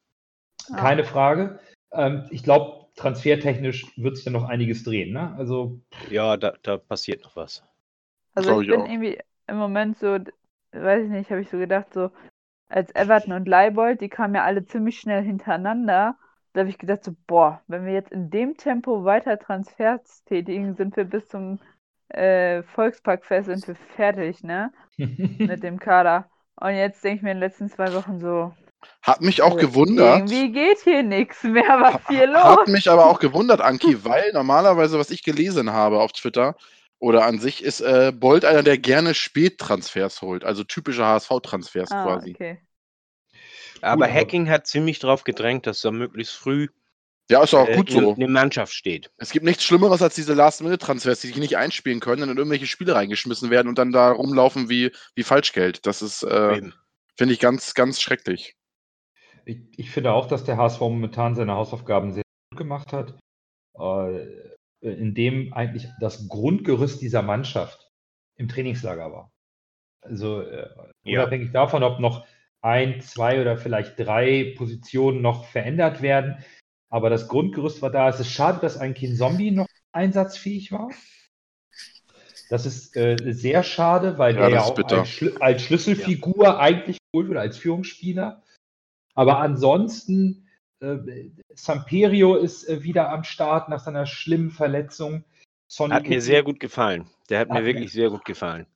Keine Frage. Ähm, ich glaube, transfertechnisch wird sich dann noch einiges drehen. Ne? Also, ja, da, da passiert noch was. Also ich ich bin auch. irgendwie im Moment so, weiß ich nicht, habe ich so gedacht, so als Everton und Leibold, die kamen ja alle ziemlich schnell hintereinander. Da habe ich gedacht, so, boah, wenn wir jetzt in dem Tempo weiter Transfers tätigen, sind wir bis zum äh, Volksparkfest sind wir fertig, ne? Mit dem Kader. Und jetzt denke ich mir in den letzten zwei Wochen so, Hat mich auch also gewundert. irgendwie geht hier nichts mehr, was Ha- hier los? Hat mich aber auch gewundert, Anki, weil normalerweise, was ich gelesen habe auf Twitter oder an sich, ist äh, Bolt einer, der gerne Spättransfers holt, also typische HSV-Transfers Ah, quasi. okay. Aber aber- Hacking hat ziemlich drauf gedrängt, dass er möglichst früh Ja, ist auch äh, gut in so. eine Mannschaft steht. Es gibt nichts Schlimmeres als diese Last-Minute-Transfers, die sich nicht einspielen können und in irgendwelche Spiele reingeschmissen werden und dann da rumlaufen wie, wie Falschgeld. Das ist, äh, finde ich, ganz, ganz schrecklich. Ich, ich finde auch, dass der HSV momentan seine Hausaufgaben sehr gut gemacht hat, äh, indem eigentlich das Grundgerüst dieser Mannschaft im Trainingslager war. Also äh, Ja. unabhängig davon, ob noch ein, zwei oder vielleicht drei Positionen noch verändert werden, aber das Grundgerüst war da. Es ist schade, dass ein Kin Zombie noch einsatzfähig war. Das ist äh, sehr schade, weil Ja, der ja das auch als, Schlü als Schlüsselfigur eigentlich geholt wurde, als Führungsspieler. Aber ansonsten, äh, Samperio ist äh, wieder am Start nach seiner schlimmen Verletzung. Sonny Hat mir sehr gut gefallen. Der hat Hat mir mir- wirklich sehr gut gefallen.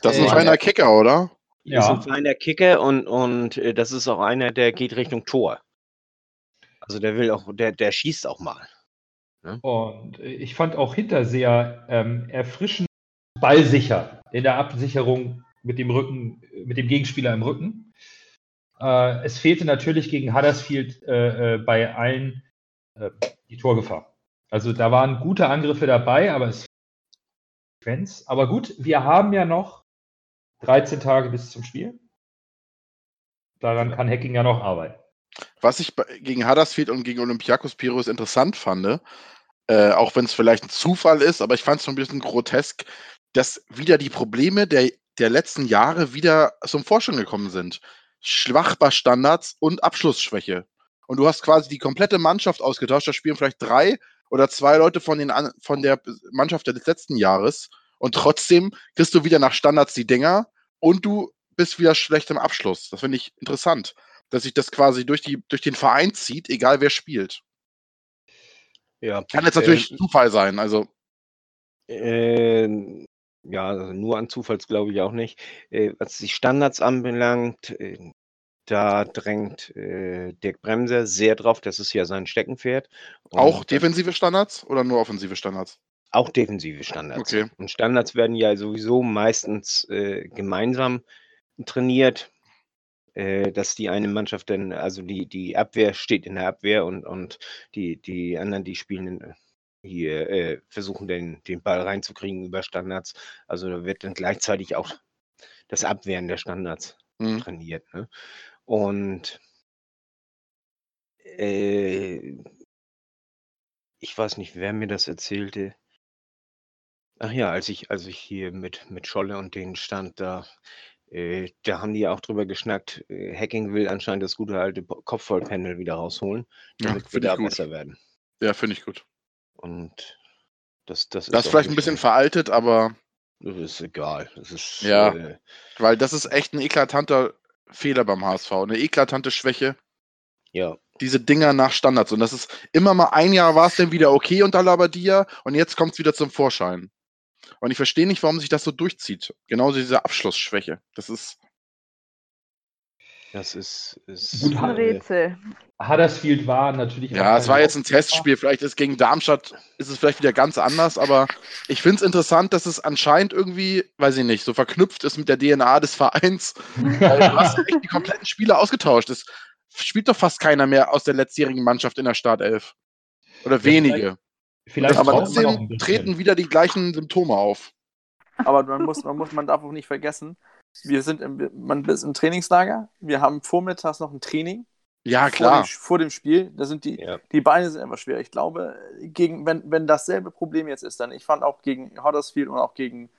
Das ist ein Äh, feiner Kicker, oder? ist ein Ja, feiner Kicker und, und äh, das ist auch einer, der geht Richtung Tor. Also der will auch, der, der schießt auch mal. und äh, ich fand auch Hinter sehr ähm, erfrischend ballsicher in der Absicherung mit dem Rücken, mit dem Gegenspieler im Rücken. Äh, es fehlte natürlich gegen Huddersfield äh, äh, bei allen äh, die Torgefahr. Also da waren gute Angriffe dabei, aber es Fans. Aber gut, wir haben ja noch 13 Tage bis zum Spiel. Daran kann Hacking ja noch arbeiten. Was ich gegen Huddersfield und gegen Olympiakos Piros interessant fand, äh, auch wenn es vielleicht ein Zufall ist, aber ich fand es so ein bisschen grotesk, dass wieder die Probleme der, der letzten Jahre wieder zum Vorschein gekommen sind. Schwach bei Standards und Abschlussschwäche. Und du hast quasi die komplette Mannschaft ausgetauscht. Da spielen vielleicht drei oder zwei Leute von, den, von der Mannschaft des letzten Jahres. Und trotzdem kriegst du wieder nach Standards die Dinger und du bist wieder schlecht im Abschluss. Das finde ich interessant dass sich das quasi durch, die, durch den Verein zieht, egal wer spielt. Ja, Kann jetzt natürlich Zufall sein. Also, Ähm, ja, also nur an Zufalls glaube ich auch nicht. Äh, was die Standards anbelangt, äh, da drängt äh, Dirk Bremser sehr drauf. Das ist ja sein Steckenpferd. auch Und, äh, defensive Standards oder nur offensive Standards? Auch defensive Standards. Okay. Und Standards werden ja sowieso meistens äh, gemeinsam trainiert, äh, dass die eine Mannschaft dann, also die, die Abwehr steht in der Abwehr und, und die, die anderen, die spielen in, hier, äh, versuchen den, den Ball reinzukriegen über Standards. Also da wird dann gleichzeitig auch das Abwehren der Standards Hm. trainiert. Ne? Und äh, ich weiß nicht, wer mir das erzählte. Ach ja, als ich, als ich hier mit, mit Scholle und denen stand, da, äh, da haben die ja auch drüber geschnackt. Äh, Hacking will anscheinend das gute alte Kopfvollpanel wieder rausholen, Ja, damit wir finde ich da gut. besser werden. Ja, finde ich gut. Und das, das ist Das ist vielleicht ein bisschen schlecht. veraltet, aber Das ist egal. Das ist, Ja. äh, weil das ist echt ein eklatanter Fehler beim HSV, eine eklatante Schwäche. ja. Diese Dinger nach Standards. Und das ist immer mal ein Jahr war es dann wieder okay unter Labadia und jetzt kommt es wieder zum Vorschein. Und ich verstehe nicht, warum sich das so durchzieht. Genauso diese Abschlussschwäche. Das ist. Das ist, ist Gut, Ein äh, Rätsel. Huddersfield war natürlich. Ja, es war jetzt ein Testspiel. Vielleicht ist gegen Darmstadt ist es vielleicht wieder ganz anders, aber ich finde es interessant, dass es anscheinend irgendwie, weiß ich nicht, so verknüpft ist mit der DNA des Vereins. Weil du hast echt die kompletten Spieler ausgetauscht. Es spielt doch fast keiner mehr aus der letztjährigen Mannschaft in der Startelf. Oder wenige. Vielleicht aber trotzdem treten wieder die gleichen Symptome auf. Aber man muss, man muss, man darf auch nicht vergessen, wir sind im, man ist im Trainingslager, wir haben vormittags noch ein Training Ja, vor, klar. dem, vor dem Spiel. Da sind die, Ja. die Beine sind einfach schwer. Ich glaube, gegen, wenn, wenn dasselbe Problem jetzt ist, dann ich fand auch gegen Huddersfield und auch gegen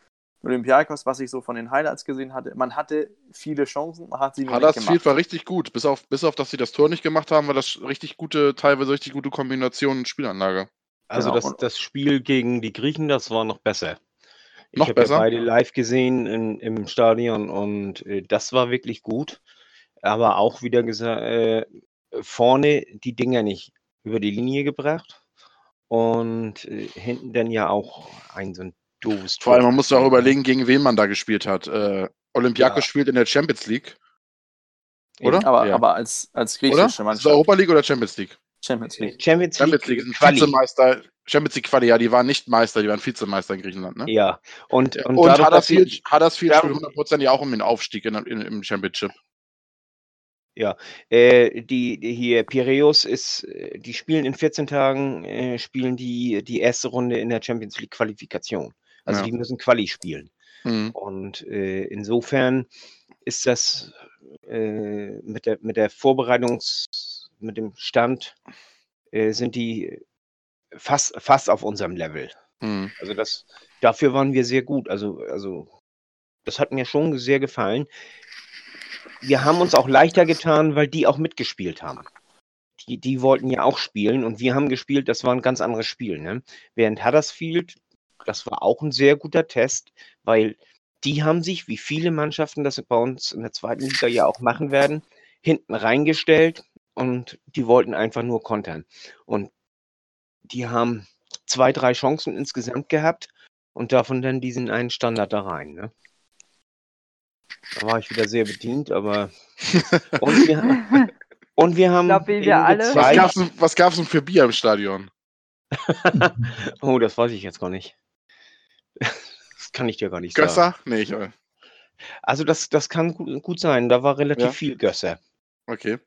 Olympiakos, was ich so von den Highlights gesehen hatte, man hatte viele Chancen, man hat sie nicht Huddersfield gemacht. war richtig gut. Bis auf, bis auf, dass sie das Tor nicht gemacht haben, war das richtig gute, teilweise richtig gute Kombination und Spielanlage. Also Genau, das, das Spiel gegen die Griechen, das war noch besser. Ich habe ja beide live gesehen in, im Stadion und äh, das war wirklich gut. Aber auch wieder gesagt, äh, vorne die Dinger nicht über die Linie gebracht und äh, hinten dann ja auch ein so ein doofes Vor allem, Tor man muss ja auch überlegen, gegen wen man da gespielt hat. Äh, Olympiakos Ja. spielt in der Champions League, oder? Aber, Ja. aber als, als oder? griechische Ist es Mannschaft. Europa League oder Champions League? Champions League. Champions League, Champions League sind Quali. Vizemeister. Champions League Quali, ja, die waren nicht Meister, die waren Vizemeister in Griechenland, ne? Ja, und, und, Und, dadurch, sie- Huddersfield, Huddersfield Ja. spielt hundertprozentig auch um den Aufstieg in, in, im Championship. Äh, die, die hier Piraeus ist, äh, die spielen in 14 Tagen, äh, spielen die die erste Runde in der Champions League Qualifikation. Also Ja. die müssen Quali spielen. Mhm. Und äh, insofern ist das äh, mit der mit der Vorbereitungs, mit dem Stand äh, sind die fast fast auf unserem Level. Mhm. Also das dafür waren wir sehr gut. Also also das hat mir schon sehr gefallen. Wir haben uns auch leichter getan, weil die auch mitgespielt haben. Die, die wollten ja auch spielen und wir haben gespielt, das war ein ganz anderes Spiel. Ne? Während Huddersfield, das war auch ein sehr guter Test, weil die haben sich, wie viele Mannschaften das bei uns in der zweiten Liga ja auch machen werden, hinten reingestellt und die wollten einfach nur kontern. Und die haben zwei, drei Chancen insgesamt gehabt und davon dann diesen einen Standard da rein. Ne? Da war ich wieder sehr bedient, aber. Und wir, und wir haben. glaub, wir eben alle. Was gezeigt- gab's, denn, was gab's denn für Bier im Stadion? Oh, das weiß ich jetzt gar nicht. Das kann ich dir gar nicht sagen. Gösser? Nee, ich, äh, Also das, das kann gut, gut sein. Da war relativ Ja. viel Gösser. okay.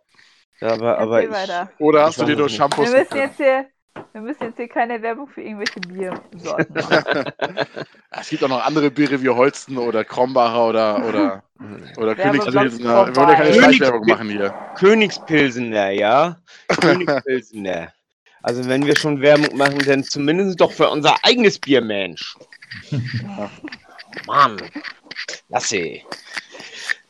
Aber, aber ich. Oder Ich hast du weiß dir nur. Shampoos Wir müssen jetzt hier, wir müssen jetzt hier keine Werbung für irgendwelche Biersorten machen. Es gibt auch noch andere Biere wie Holsten oder Krombacher oder, oder, oder Königspilsener. Wir wollen ja keine. Schleichwerbung machen hier. Königspilsener, ja. Königspilsener. Also wenn wir schon Werbung machen, dann zumindest doch für unser eigenes Bier, Mensch. Mann. Lasse.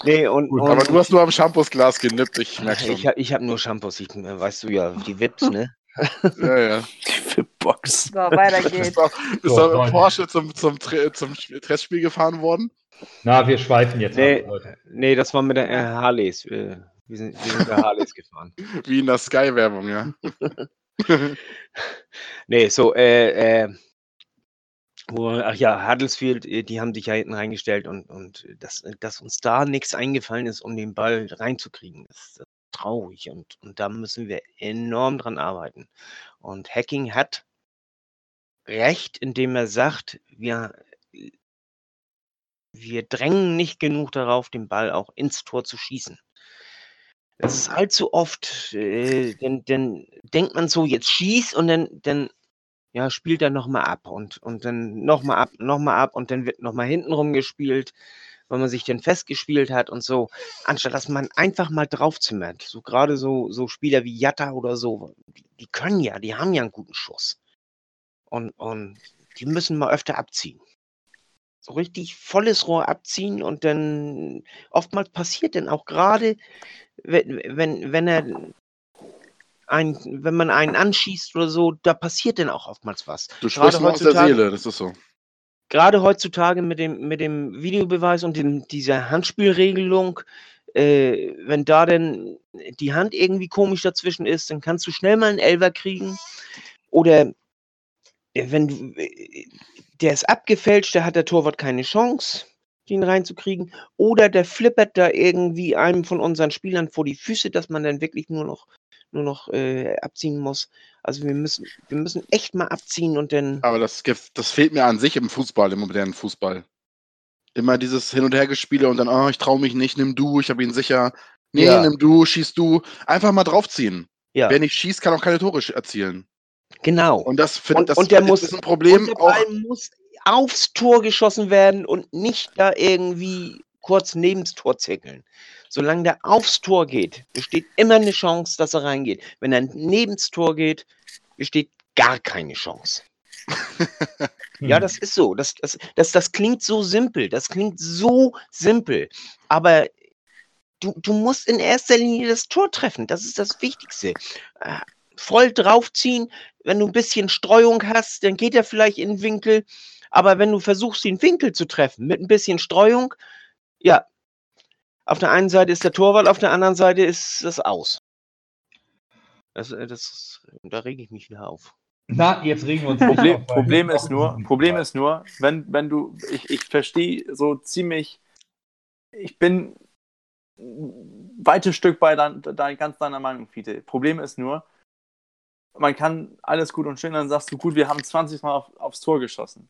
Nee, und, Gut, und aber du hast nur am Shampoosglas genippt, ich merke schon. ich, hab- ich habe nur Shampoos, ich, äh, weißt du ja, die Vips, ne? ja, ja. Die Fitbox. So, weiter Ist geht's. doch, ist So, doch mit. Porsche zum, zum, zum Testspiel gefahren worden? Na, wir schweifen jetzt Nee. ab, Leute. Nee, das war mit der äh, Harleys. äh, Wir sind, wir sind der Harleys gefahren. Wie in der Sky-Werbung, ja. Nee, so, äh, äh, ach ja, Huddersfield, äh, die haben sich ja hinten reingestellt und, und dass, dass uns da nichts eingefallen ist, um den Ball reinzukriegen, ist traurig und, und da müssen wir enorm dran arbeiten. Und Hacking hat recht, indem er sagt, wir, wir drängen nicht genug darauf, den Ball auch ins Tor zu schießen. Das ist allzu oft, äh, denn, denn denkt man so, jetzt schieß und dann, dann ja, spielt er nochmal ab und, und dann nochmal ab, nochmal ab und dann wird nochmal hintenrum gespielt, weil man sich dann festgespielt hat und so, anstatt dass man einfach mal draufzimmert. So gerade so, so Spieler wie Jatta oder so, die, die können ja, die haben ja einen guten Schuss. Und, und die müssen mal öfter abziehen. So richtig volles Rohr abziehen und dann oftmals passiert dann auch gerade, wenn, wenn, wenn er ein, wenn man einen anschießt oder so, da passiert dann auch oftmals was. Du Gerade sprichst nur aus der heutzutage- Seele, das ist so. Gerade heutzutage mit dem, mit dem Videobeweis und dem, dieser Handspielregelung, äh, wenn da denn die Hand irgendwie komisch dazwischen ist, dann kannst du schnell mal einen Elver kriegen. Oder äh, wenn du, äh, der ist abgefälscht, da hat der Torwart keine Chance, den reinzukriegen. Oder der flippert da irgendwie einem von unseren Spielern vor die Füße, dass man dann wirklich nur noch, nur noch äh, abziehen muss. Also wir müssen, wir müssen echt mal abziehen und dann. Aber das, das fehlt mir an sich im Fußball, im modernen Fußball. Immer dieses Hin- und Hergespiele und dann, oh, ich traue mich nicht, nimm du, ich habe ihn sicher. Nee, Ja. nimm du, schieß du. Einfach mal draufziehen. Ja, Wer nicht schießt, kann auch keine Tore erzielen. genau. Und das finde Und- das und der ist muss- ein Problem. und der Ball muss aufs Tor geschossen werden und nicht da irgendwie kurz nebens Tor zickeln. Solange der aufs Tor geht, besteht immer eine Chance, dass er reingeht. Wenn er nebens Tor geht, besteht gar keine Chance. Ja, Hm. das ist so. Das, das, das, das klingt so simpel. Das klingt so simpel. Aber du, du musst in erster Linie das Tor treffen. Das ist das Wichtigste. Äh, Voll draufziehen. Wenn du ein bisschen Streuung hast, dann geht er vielleicht in den Winkel. Aber wenn du versuchst, den Winkel zu treffen mit ein bisschen Streuung, ja, auf der einen Seite ist der Torwart, auf der anderen Seite ist das Aus. Das, äh, das, da rege ich mich wieder auf. Na, jetzt regen wir uns Problem, auf, Problem ist nur, Problem ist nur, wenn, wenn du, ich, ich verstehe so ziemlich, ich bin ein weites Stück bei dein, dein, ganz deiner Meinung, Fiete. Problem ist nur, man kann alles gut und schön, dann sagst du, gut, wir haben 20 Mal auf, aufs Tor geschossen.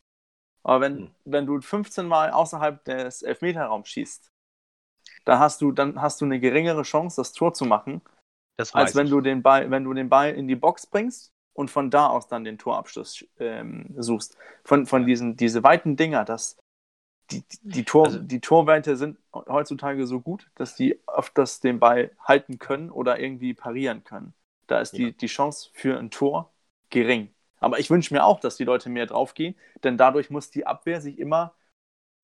Aber wenn, Hm. wenn du 15 Mal außerhalb des Elfmeterraums schießt, dann hast du, dann hast du eine geringere Chance, das Tor zu machen, Das als wenn ich. du den Ball, wenn du den Ball in die Box bringst und von da aus dann den Torabschluss ähm, suchst. Von, von diesen diese weiten Dinger, dass die, die, die, Tor, Also- die Torwerte sind heutzutage so gut, dass die öfters den Ball halten können oder irgendwie parieren können. Da ist die, Ja. die Chance für ein Tor gering. Aber ich wünsche mir auch, dass die Leute mehr draufgehen, denn dadurch muss die Abwehr sich immer,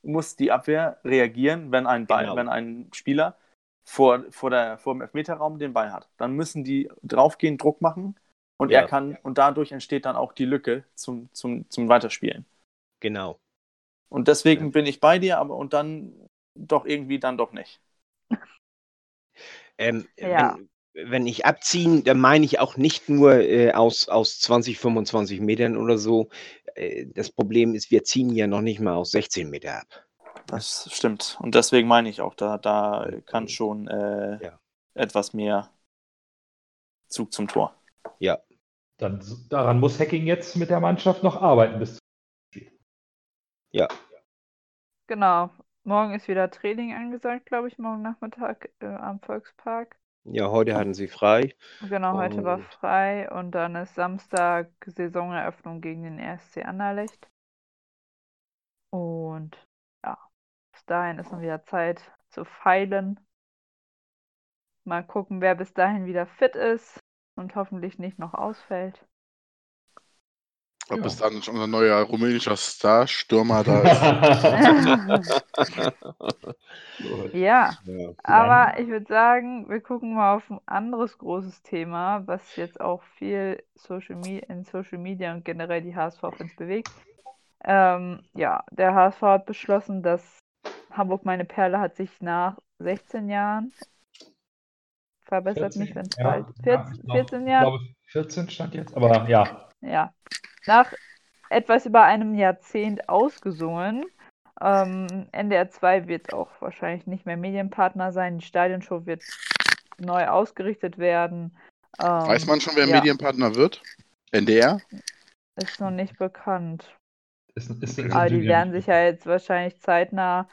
muss die Abwehr reagieren, wenn ein Ball, Genau. wenn ein Spieler vor, vor, der, vor dem Elfmeterraum den Ball hat. Dann müssen die draufgehen, Druck machen und Ja. er kann, und dadurch entsteht dann auch die Lücke zum, zum, zum Weiterspielen. Genau. Und deswegen Ja. bin ich bei dir, aber und dann doch irgendwie dann doch nicht. Ähm, Ja. wenn, wenn ich abziehen, dann meine ich auch nicht nur äh, aus, aus 20, 25 Metern oder so. Äh, das Problem ist, wir ziehen ja noch nicht mal aus 16 Meter ab. Das stimmt. Und deswegen meine ich auch, da, da kann schon äh, Ja. etwas mehr Zug zum Tor. Ja, Dann, daran muss Hacking jetzt mit der Mannschaft noch arbeiten. Bis Genau. Morgen ist wieder Training angesagt, glaube ich, morgen Nachmittag äh, am Volkspark. Ja, heute hatten sie frei. Genau, heute war Und- frei und dann ist Samstag Saisoneröffnung gegen den RSC Anderlecht. Und ja, bis dahin ist noch wieder Zeit zu feilen. Mal gucken, wer bis dahin wieder fit ist und hoffentlich nicht noch ausfällt. Ob Ja. bis dann unser neuer rumänischer Star-Stürmer da ist. Ja, Ja. aber ich würde sagen, wir gucken mal auf ein anderes großes Thema, was jetzt auch viel Social Me in Social Media und generell die HSV-Fans bewegt. Ähm, ja, der HSV hat beschlossen, dass Hamburg meine Perle hat sich nach 16 Jahren verbessert mich, wenn es ja, bald ja, 14, ich glaub- 14 Ich glaube, 14 stand jetzt, aber ja. Ja, nach etwas über einem Jahrzehnt ausgesungen. Ähm, NDR 2 wird auch wahrscheinlich nicht mehr Medienpartner sein. Die Stadionshow wird neu ausgerichtet werden. Ähm, Weiß man schon, wer ja. Medienpartner wird? NDR? Ist noch nicht bekannt. Ist, ist, ist Aber die werden sich ja jetzt wahrscheinlich zeitnah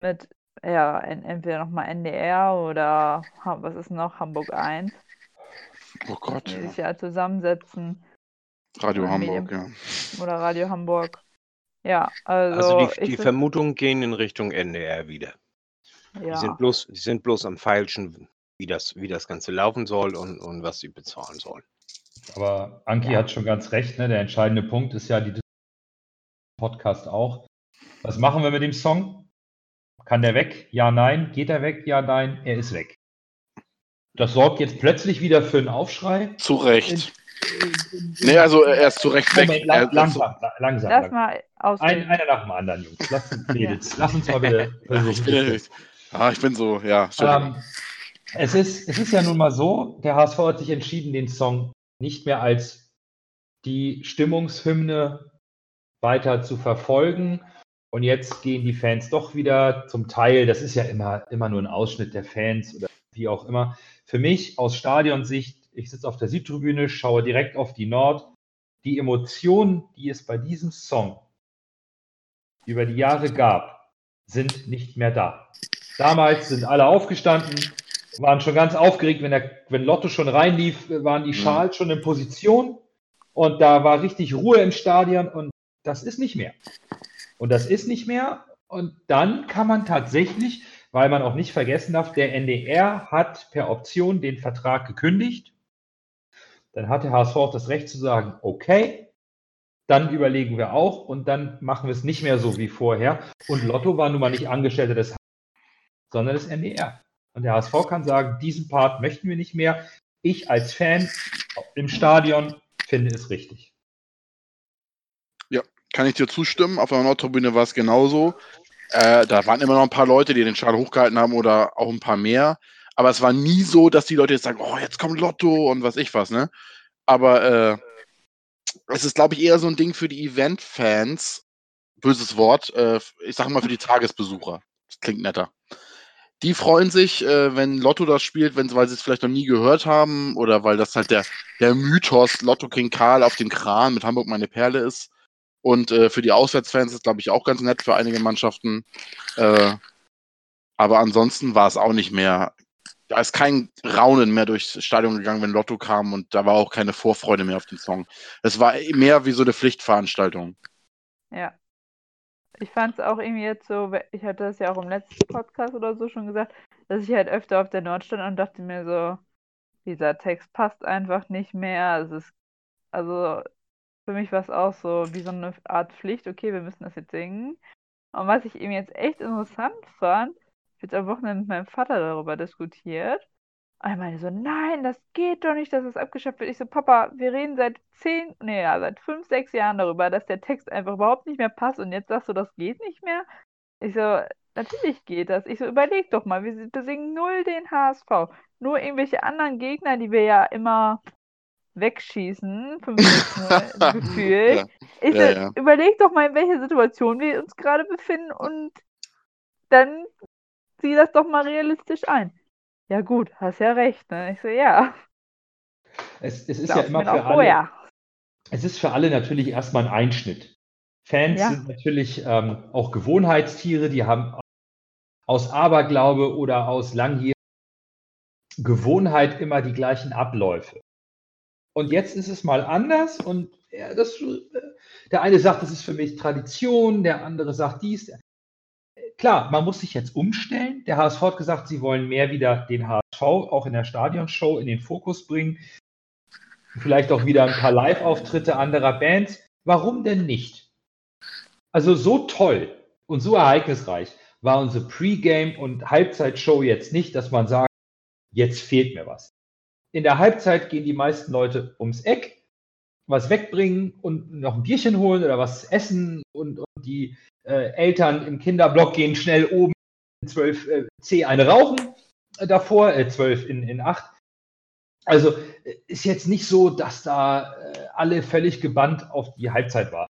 mit, ja, en entweder nochmal NDR oder was ist noch, Hamburg 1, Oh Gott. die sich ja zusammensetzen. Radio Oder Hamburg, Medien- ja. Oder Radio Hamburg. Ja, also, Also die, die Vermutungen gehen in Richtung NDR wieder. Die ja. sind bloß, die sind bloß am Feilschen, wie das, wie das Ganze laufen soll und, und was sie bezahlen sollen. Aber Anki hat schon ganz recht, ne? Der entscheidende Punkt ist ja die Podcast auch. Was machen wir mit dem Song? Kann der weg? Ja, nein. Geht er weg? Ja, nein. Er ist weg. Das sorgt jetzt plötzlich wieder für einen Aufschrei. Zu Recht. Nee, also er ist zu Recht weg. Moment, lang, langsam, la- langsam. Lass mal Ein, einer nach dem anderen, Jungs. Lass uns, Mädels, lass uns mal bitte Ich bin, versuchen. ah, ich bin so, ja. Entschuldigung. Ähm, es, ist, es ist ja nun mal so, der HSV hat sich entschieden, den Song nicht mehr als die Stimmungshymne weiter zu verfolgen. Und jetzt gehen die Fans doch wieder zum Teil, das ist ja immer, immer nur ein Ausschnitt der Fans oder wie auch immer. Für mich aus Stadionsicht, ich sitze auf der Südtribüne, schaue direkt auf die Nord. Die Emotionen, die es bei diesem Song über die Jahre gab, sind nicht mehr da. Damals sind alle aufgestanden, waren schon ganz aufgeregt, wenn, der, wenn Lotto schon reinlief, waren die Schals schon in Position und da war richtig Ruhe im Stadion und das ist nicht mehr. Und das ist nicht mehr und dann kann man tatsächlich, weil man auch nicht vergessen darf, der NDR hat per Option den Vertrag gekündigt. Dann hat der HSV auch das Recht zu sagen, okay, dann überlegen wir auch und dann machen wir es nicht mehr so wie vorher. Und Lotto war nun mal nicht Angestellter des sondern des NDR. Und der HSV kann sagen, diesen Part möchten wir nicht mehr. Ich als Fan im Stadion finde es richtig. Kann ich dir zustimmen? Auf der Nordtribüne war es genauso. Äh, da waren immer noch ein paar Leute, die den Schal hochgehalten haben oder auch ein paar mehr. Aber es war nie so, dass die Leute jetzt sagen, oh, jetzt kommt Lotto und was ich was, ne? Aber äh, es ist, glaube ich, eher so ein Ding für die Event-Fans. Böses Wort. Äh, ich sage mal für die Tagesbesucher. Das klingt netter. Die freuen sich, äh, wenn Lotto das spielt, wenn, weil sie es vielleicht noch nie gehört haben oder weil das halt der, der Mythos Lotto King Karl auf dem Kran mit Hamburg meine Perle ist. Und äh, für die Auswärtsfans ist, glaube ich, auch ganz nett für einige Mannschaften. Äh, aber ansonsten war es auch nicht mehr. Da ist kein Raunen mehr durchs Stadion gegangen, wenn Lotto kam und da war auch keine Vorfreude mehr auf den Song. Es war mehr wie so eine Pflichtveranstaltung. Ja. Ich fand es auch irgendwie jetzt so, ich hatte das ja auch im letzten Podcast oder so schon gesagt, dass ich halt öfter auf der Nord stand und dachte mir so, dieser Text passt einfach nicht mehr. Es ist, also für mich war es auch so wie so eine Art Pflicht, okay, wir müssen das jetzt singen. Und was ich eben jetzt echt interessant fand, jetzt am Wochenende mit meinem Vater darüber diskutiert. Und er meinte so, nein, das geht doch nicht, dass es abgeschafft wird. Ich so, Papa, wir reden seit zehn, nee, ja, seit fünf, sechs Jahren darüber, dass der Text einfach überhaupt nicht mehr passt und jetzt sagst du, das geht nicht mehr? Ich so, natürlich geht das. Ich so, überleg doch mal, wir besingen null den HSV. Nur irgendwelche anderen Gegner, die wir ja immer wegschießen, 5-6 gefühlt. Ja. Ich Ja, so, überleg doch mal, in welcher Situation wir uns gerade befinden und dann sieh das doch mal realistisch ein. Ja gut, hast ja recht. Ne? Ich so, ja. Es, es ist ja immer für doch alle, vorher. es ist für alle natürlich erstmal ein Einschnitt. Fans Ja. sind natürlich ähm, auch Gewohnheitstiere, die haben aus Aberglaube oder aus langjähriger Gewohnheit immer die gleichen Abläufe. Und jetzt ist es mal anders und ja, das, äh, der eine sagt, das ist für mich Tradition, der andere sagt dies. Klar, man muss sich jetzt umstellen. Der HSV hat gesagt, sie wollen mehr wieder den HSV auch in der Stadionshow in den Fokus bringen. Vielleicht auch wieder ein paar Live-Auftritte anderer Bands. Warum denn nicht? Also so toll und so ereignisreich war unsere Pre-Game und Halbzeitshow jetzt nicht, dass man sagt, jetzt fehlt mir was. In der Halbzeit gehen die meisten Leute ums Eck, was wegbringen und noch ein Bierchen holen oder was essen und, und die äh, Eltern im Kinderblock gehen schnell oben in 12 äh, C eine rauchen äh, davor, äh, 12 in, in 8. Also äh, ist jetzt nicht so, dass da äh, alle völlig gebannt auf die Halbzeit waren.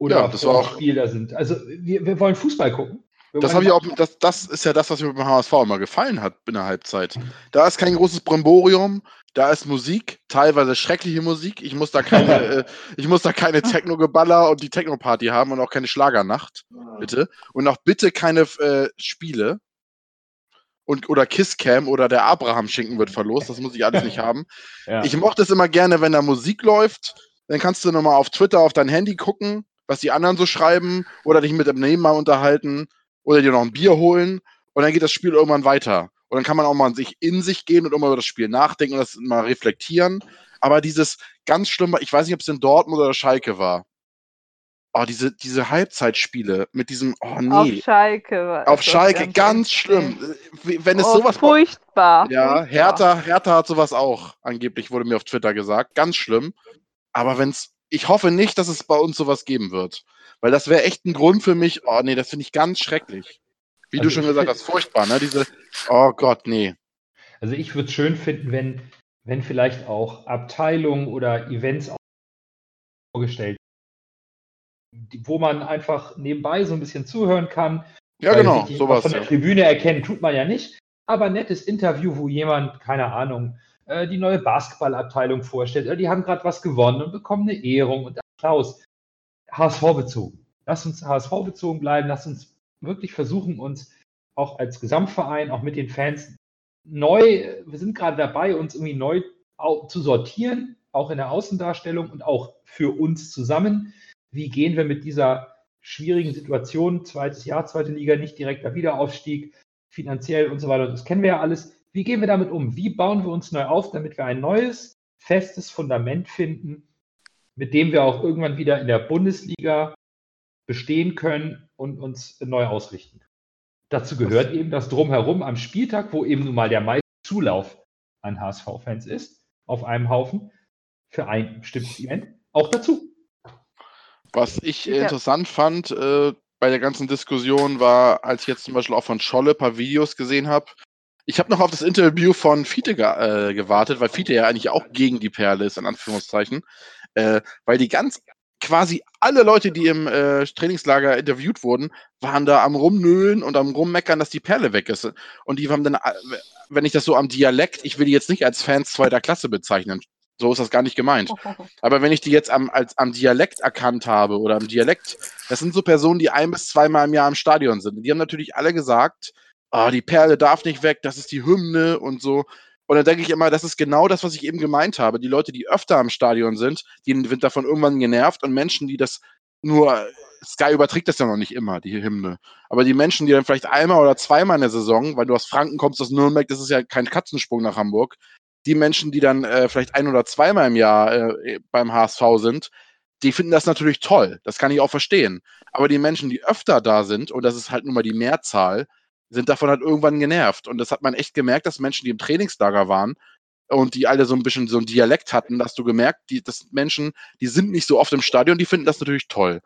Oder Ja, auf das das war auch- Spiel da sind. Also wir, wir wollen Fußball gucken. Das ich auch, das, das ist ja das, was mir beim HSV immer gefallen hat in der Halbzeit. Da ist kein großes Brimborium, da ist Musik, teilweise schreckliche Musik. Ich muss da keine, äh, ich muss da keine Techno-Geballer und die Techno-Party haben und auch keine Schlagernacht, bitte. Und auch bitte keine äh, Spiele. Und, oder Kisscam oder der Abraham-Schinken wird verlost, das muss ich alles nicht haben. Ja. Ich mochte es immer gerne, wenn da Musik läuft. Dann kannst du nochmal auf Twitter auf dein Handy gucken, was die anderen so schreiben, oder dich mit dem Nebenmann unterhalten, oder dir noch ein Bier holen. Und dann geht das Spiel irgendwann weiter. Und dann kann man auch mal sich in sich gehen und immer über das Spiel nachdenken und das mal reflektieren. Aber dieses ganz schlimme, ich weiß nicht, ob es in Dortmund oder Schalke war. Oh, diese, diese Halbzeitspiele mit diesem, oh Auf nee, Schalke. war auf Schalke, ganz extrem. schlimm. Wie- Wenn es Oh, sowas furchtbar. ja. Hertha, Hertha hat sowas auch, angeblich wurde mir auf Twitter gesagt. Ganz schlimm. Aber wenn's, ich hoffe nicht, dass es bei uns sowas geben wird. Weil das wäre echt ein Grund für mich, oh nee, das finde ich ganz schrecklich. Wie du Also schon ich gesagt hast, furchtbar, ne? Diese, oh Gott, nee. Also ich würde es schön finden, wenn, wenn vielleicht auch Abteilungen oder Events vorgestellt wo man einfach nebenbei so ein bisschen zuhören kann. Ja, genau, sowas. Von der Ja. Tribüne erkennen tut man ja nicht. Aber nettes Interview, wo jemand, keine Ahnung, äh, die neue Basketballabteilung vorstellt. Oder die haben gerade was gewonnen und bekommen eine Ehrung und Applaus. HSV bezogen. Lass uns HSV bezogen bleiben. Lass uns wirklich versuchen, uns auch als Gesamtverein, auch mit den Fans neu, wir sind gerade dabei, uns irgendwie neu zu sortieren, auch in der Außendarstellung und auch für uns zusammen. Wie gehen wir mit dieser schwierigen Situation, zweites Jahr, zweite Liga, nicht direkter Wiederaufstieg, finanziell und so weiter, das kennen wir ja alles. Wie gehen wir damit um? Wie bauen wir uns neu auf, damit wir ein neues, festes Fundament finden, mit dem wir auch irgendwann wieder in der Bundesliga bestehen können und uns neu ausrichten? Dazu gehört eben das Drumherum am Spieltag, wo eben nun mal der meiste Zulauf an HSV-Fans ist, auf einem Haufen, für ein bestimmtes Event, auch dazu. Was ich Ja. interessant fand äh, bei der ganzen Diskussion war, als ich jetzt zum Beispiel auch von Scholle ein paar Videos gesehen habe. Ich habe noch auf das Interview von Fiete ge äh, gewartet, weil Fiete ja eigentlich auch gegen die Perle ist, in Anführungszeichen. Äh, weil die ganz, quasi alle Leute, die im äh, Trainingslager interviewt wurden, waren da am Rumnöhlen und am Rummeckern, dass die Perle weg ist. Und die haben dann, äh, wenn ich das so am Dialekt, ich will die jetzt nicht als Fans zweiter Klasse bezeichnen. So ist das gar nicht gemeint. Aber wenn ich die jetzt am, als, am Dialekt erkannt habe oder am Dialekt, das sind so Personen, die ein bis zweimal im Jahr im Stadion sind. Die haben natürlich alle gesagt, oh, die Perle darf nicht weg, das ist die Hymne und so. Und dann denke ich immer, das ist genau das, was ich eben gemeint habe. Die Leute, die öfter am Stadion sind, die sind davon irgendwann genervt und Menschen, die das nur, Sky überträgt das ja noch nicht immer, die Hymne. Aber die Menschen, die dann vielleicht einmal oder zweimal in der Saison, weil du aus Franken kommst, aus Nürnberg, das ist ja kein Katzensprung nach Hamburg, die Menschen, die dann äh, vielleicht ein oder zweimal im Jahr äh, beim HSV sind, die finden das natürlich toll. Das kann ich auch verstehen. Aber die Menschen, die öfter da sind, und das ist halt nun mal die Mehrzahl, sind davon halt irgendwann genervt. Und das hat man echt gemerkt, dass Menschen, die im Trainingslager waren und die alle so ein bisschen so ein Dialekt hatten, hast du gemerkt, die, dass Menschen, die sind nicht so oft im Stadion, die finden das natürlich toll.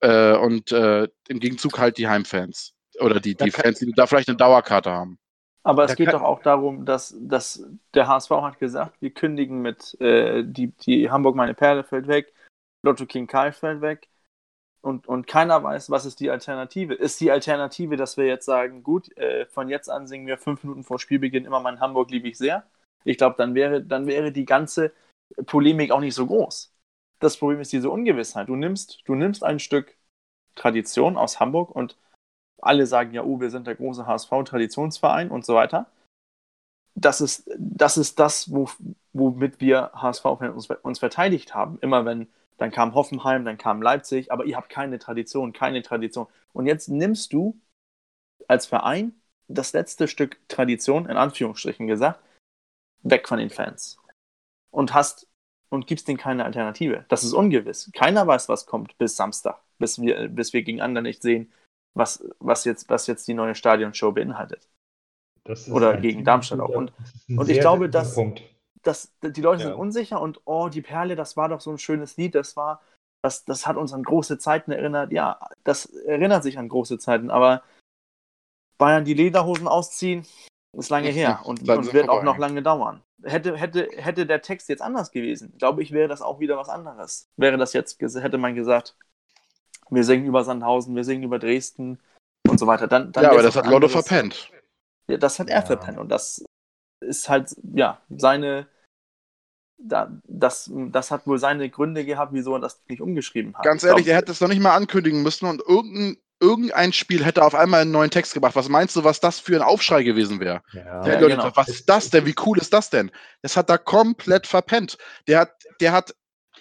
Äh, und äh, im Gegenzug halt die Heimfans. Oder die, die Fans, die da vielleicht eine Dauerkarte haben. Aber es Da geht doch auch darum, dass, dass der HSV hat gesagt, wir kündigen mit äh, die, die Hamburg meine Perle fällt weg, Lotto King Karl fällt weg. Und, und keiner weiß, was ist die Alternative. Ist die Alternative, dass wir jetzt sagen, gut, äh, von jetzt an singen wir fünf Minuten vor Spielbeginn immer mein Hamburg liebe ich sehr? Ich glaube, dann wäre, dann wäre die ganze Polemik auch nicht so groß. Das Problem ist diese Ungewissheit. Du nimmst, du nimmst ein Stück Tradition aus Hamburg und alle sagen ja, oh, wir sind der große HSV-Traditionsverein und so weiter. Das ist das, ist das wo, womit wir HSV uns, uns verteidigt haben. Immer wenn, dann kam Hoffenheim, dann kam Leipzig, aber ihr habt keine Tradition, keine Tradition. Und jetzt nimmst du als Verein das letzte Stück Tradition, in Anführungsstrichen gesagt, weg von den Fans. Und hast und gibst denen keine Alternative. Das ist ungewiss. Keiner weiß, was kommt bis Samstag, bis wir, bis wir gegen andere nicht sehen, was, was, jetzt, was jetzt die neue Stadionshow beinhaltet. Oder gegen Darmstadt auch. Und, und ich glaube, dass, dass die Leute ja. sind unsicher und oh, die Perle, das war doch so ein schönes Lied, das war, das, das hat uns an große Zeiten erinnert. Ja, das erinnert sich an große Zeiten, aber Bayern die Lederhosen ausziehen, ist lange her und, und wird auch noch lange dauern. Hätte, hätte, hätte der Text jetzt anders gewesen, glaube ich, wäre das auch wieder was anderes. Wäre das jetzt, hätte man gesagt, wir singen über Sandhausen, wir singen über Dresden und so weiter. Dann, dann ja, aber das hat Lotto verpennt. Ja, das hat er ja. verpennt und das ist halt, ja, seine, da, das, das hat wohl seine Gründe gehabt, wieso er das nicht umgeschrieben hat. Ganz ehrlich, er hätte es doch nicht mal ankündigen müssen und irgendein, irgendein Spiel hätte auf einmal einen neuen Text gemacht. Was meinst du, was das für ein Aufschrei gewesen wäre? Ja. Ja, genau. Was ist das denn? Wie cool ist das denn? Das hat er komplett verpennt. Der hat, der hat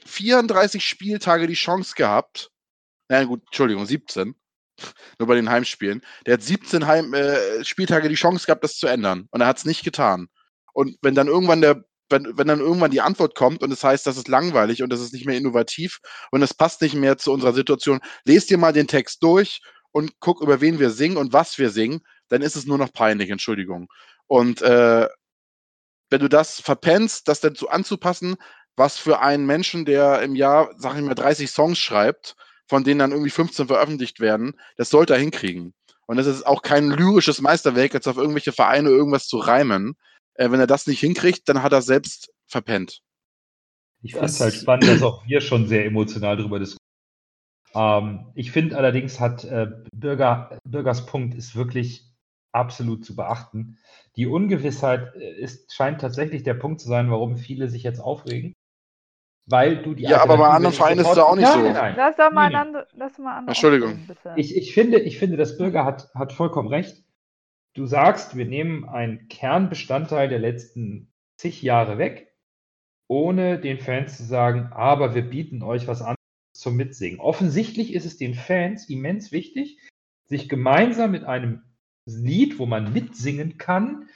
34 Spieltage die Chance gehabt, Nein, gut, Entschuldigung, 17. Nur bei den Heimspielen. Der hat 17 Heim, äh, Spieltage die Chance gehabt, das zu ändern. Und er hat es nicht getan. Und wenn dann irgendwann der, wenn, wenn dann irgendwann die Antwort kommt und es das heißt, das ist langweilig und das ist nicht mehr innovativ und es passt nicht mehr zu unserer Situation, lest dir mal den Text durch und guck, über wen wir singen und was wir singen, dann ist es nur noch peinlich, Entschuldigung. Und äh, wenn du das verpennst, das dann so anzupassen, was für einen Menschen, der im Jahr, sag ich mal, 30 Songs schreibt, von denen dann irgendwie 15 veröffentlicht werden, das sollte er hinkriegen. Und das ist auch kein lyrisches Meisterwerk, jetzt auf irgendwelche Vereine irgendwas zu reimen. Äh, wenn er das nicht hinkriegt, dann hat er selbst verpennt. Ich finde es halt spannend, dass auch wir schon sehr emotional darüber diskutieren. Ähm, ich finde allerdings hat äh, Bürger, Bürgers Punkt ist wirklich absolut zu beachten. Die Ungewissheit äh, ist, scheint tatsächlich der Punkt zu sein, warum viele sich jetzt aufregen weil du die Ja, aber bei anderen Vereinen ist es auch nicht nein, so. Nein, nein. Lass doch mal, nein, nein. Lass mal an Entschuldigung. Ich, ich, finde, ich finde, das Bürger hat, hat vollkommen recht. Du sagst, wir nehmen einen Kernbestandteil der letzten zig Jahre weg, ohne den Fans zu sagen, aber wir bieten euch was anderes zum Mitsingen. Offensichtlich ist es den Fans immens wichtig, sich gemeinsam mit einem Lied, wo man mitsingen kann,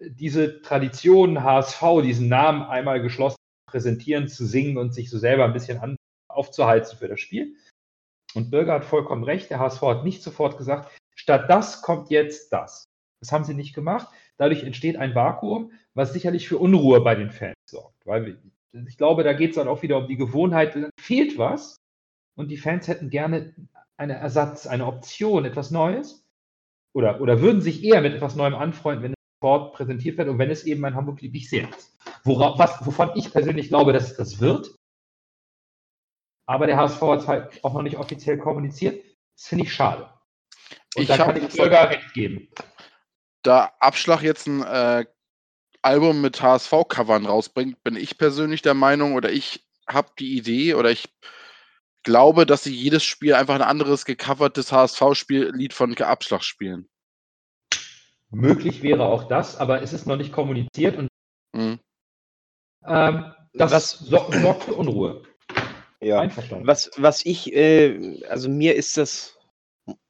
diese Tradition HSV, diesen Namen einmal geschlossen präsentieren, zu singen und sich so selber ein bisschen an, aufzuheizen für das Spiel. Und Bürger hat vollkommen recht, der HSV hat nicht sofort gesagt, statt das kommt jetzt das. Das haben sie nicht gemacht. Dadurch entsteht ein Vakuum, was sicherlich für Unruhe bei den Fans sorgt. Weil ich glaube, da geht es dann auch wieder um die Gewohnheit, dann fehlt was und die Fans hätten gerne einen Ersatz, eine Option, etwas Neues. Oder, oder würden sich eher mit etwas Neuem anfreunden, wenn es sofort präsentiert wird und wenn es eben ein Hamburg lieblich sehr ist. Worauf, was, wovon ich persönlich glaube, dass es das wird. Aber der HSV hat es halt auch noch nicht offiziell kommuniziert. Das finde ich schade. Und ich da kann ich Bürger recht geben. Da Abschlag jetzt ein äh, Album mit HSV-Covern rausbringt, bin ich persönlich der Meinung oder ich habe die Idee oder ich glaube, dass sie jedes Spiel einfach ein anderes gecovertes HSV-Lied von Abschlag spielen. Möglich wäre auch das, aber es ist noch nicht kommuniziert und mhm. ähm, das was, sorgt für Unruhe. Ja, was, was ich, äh, also mir ist das,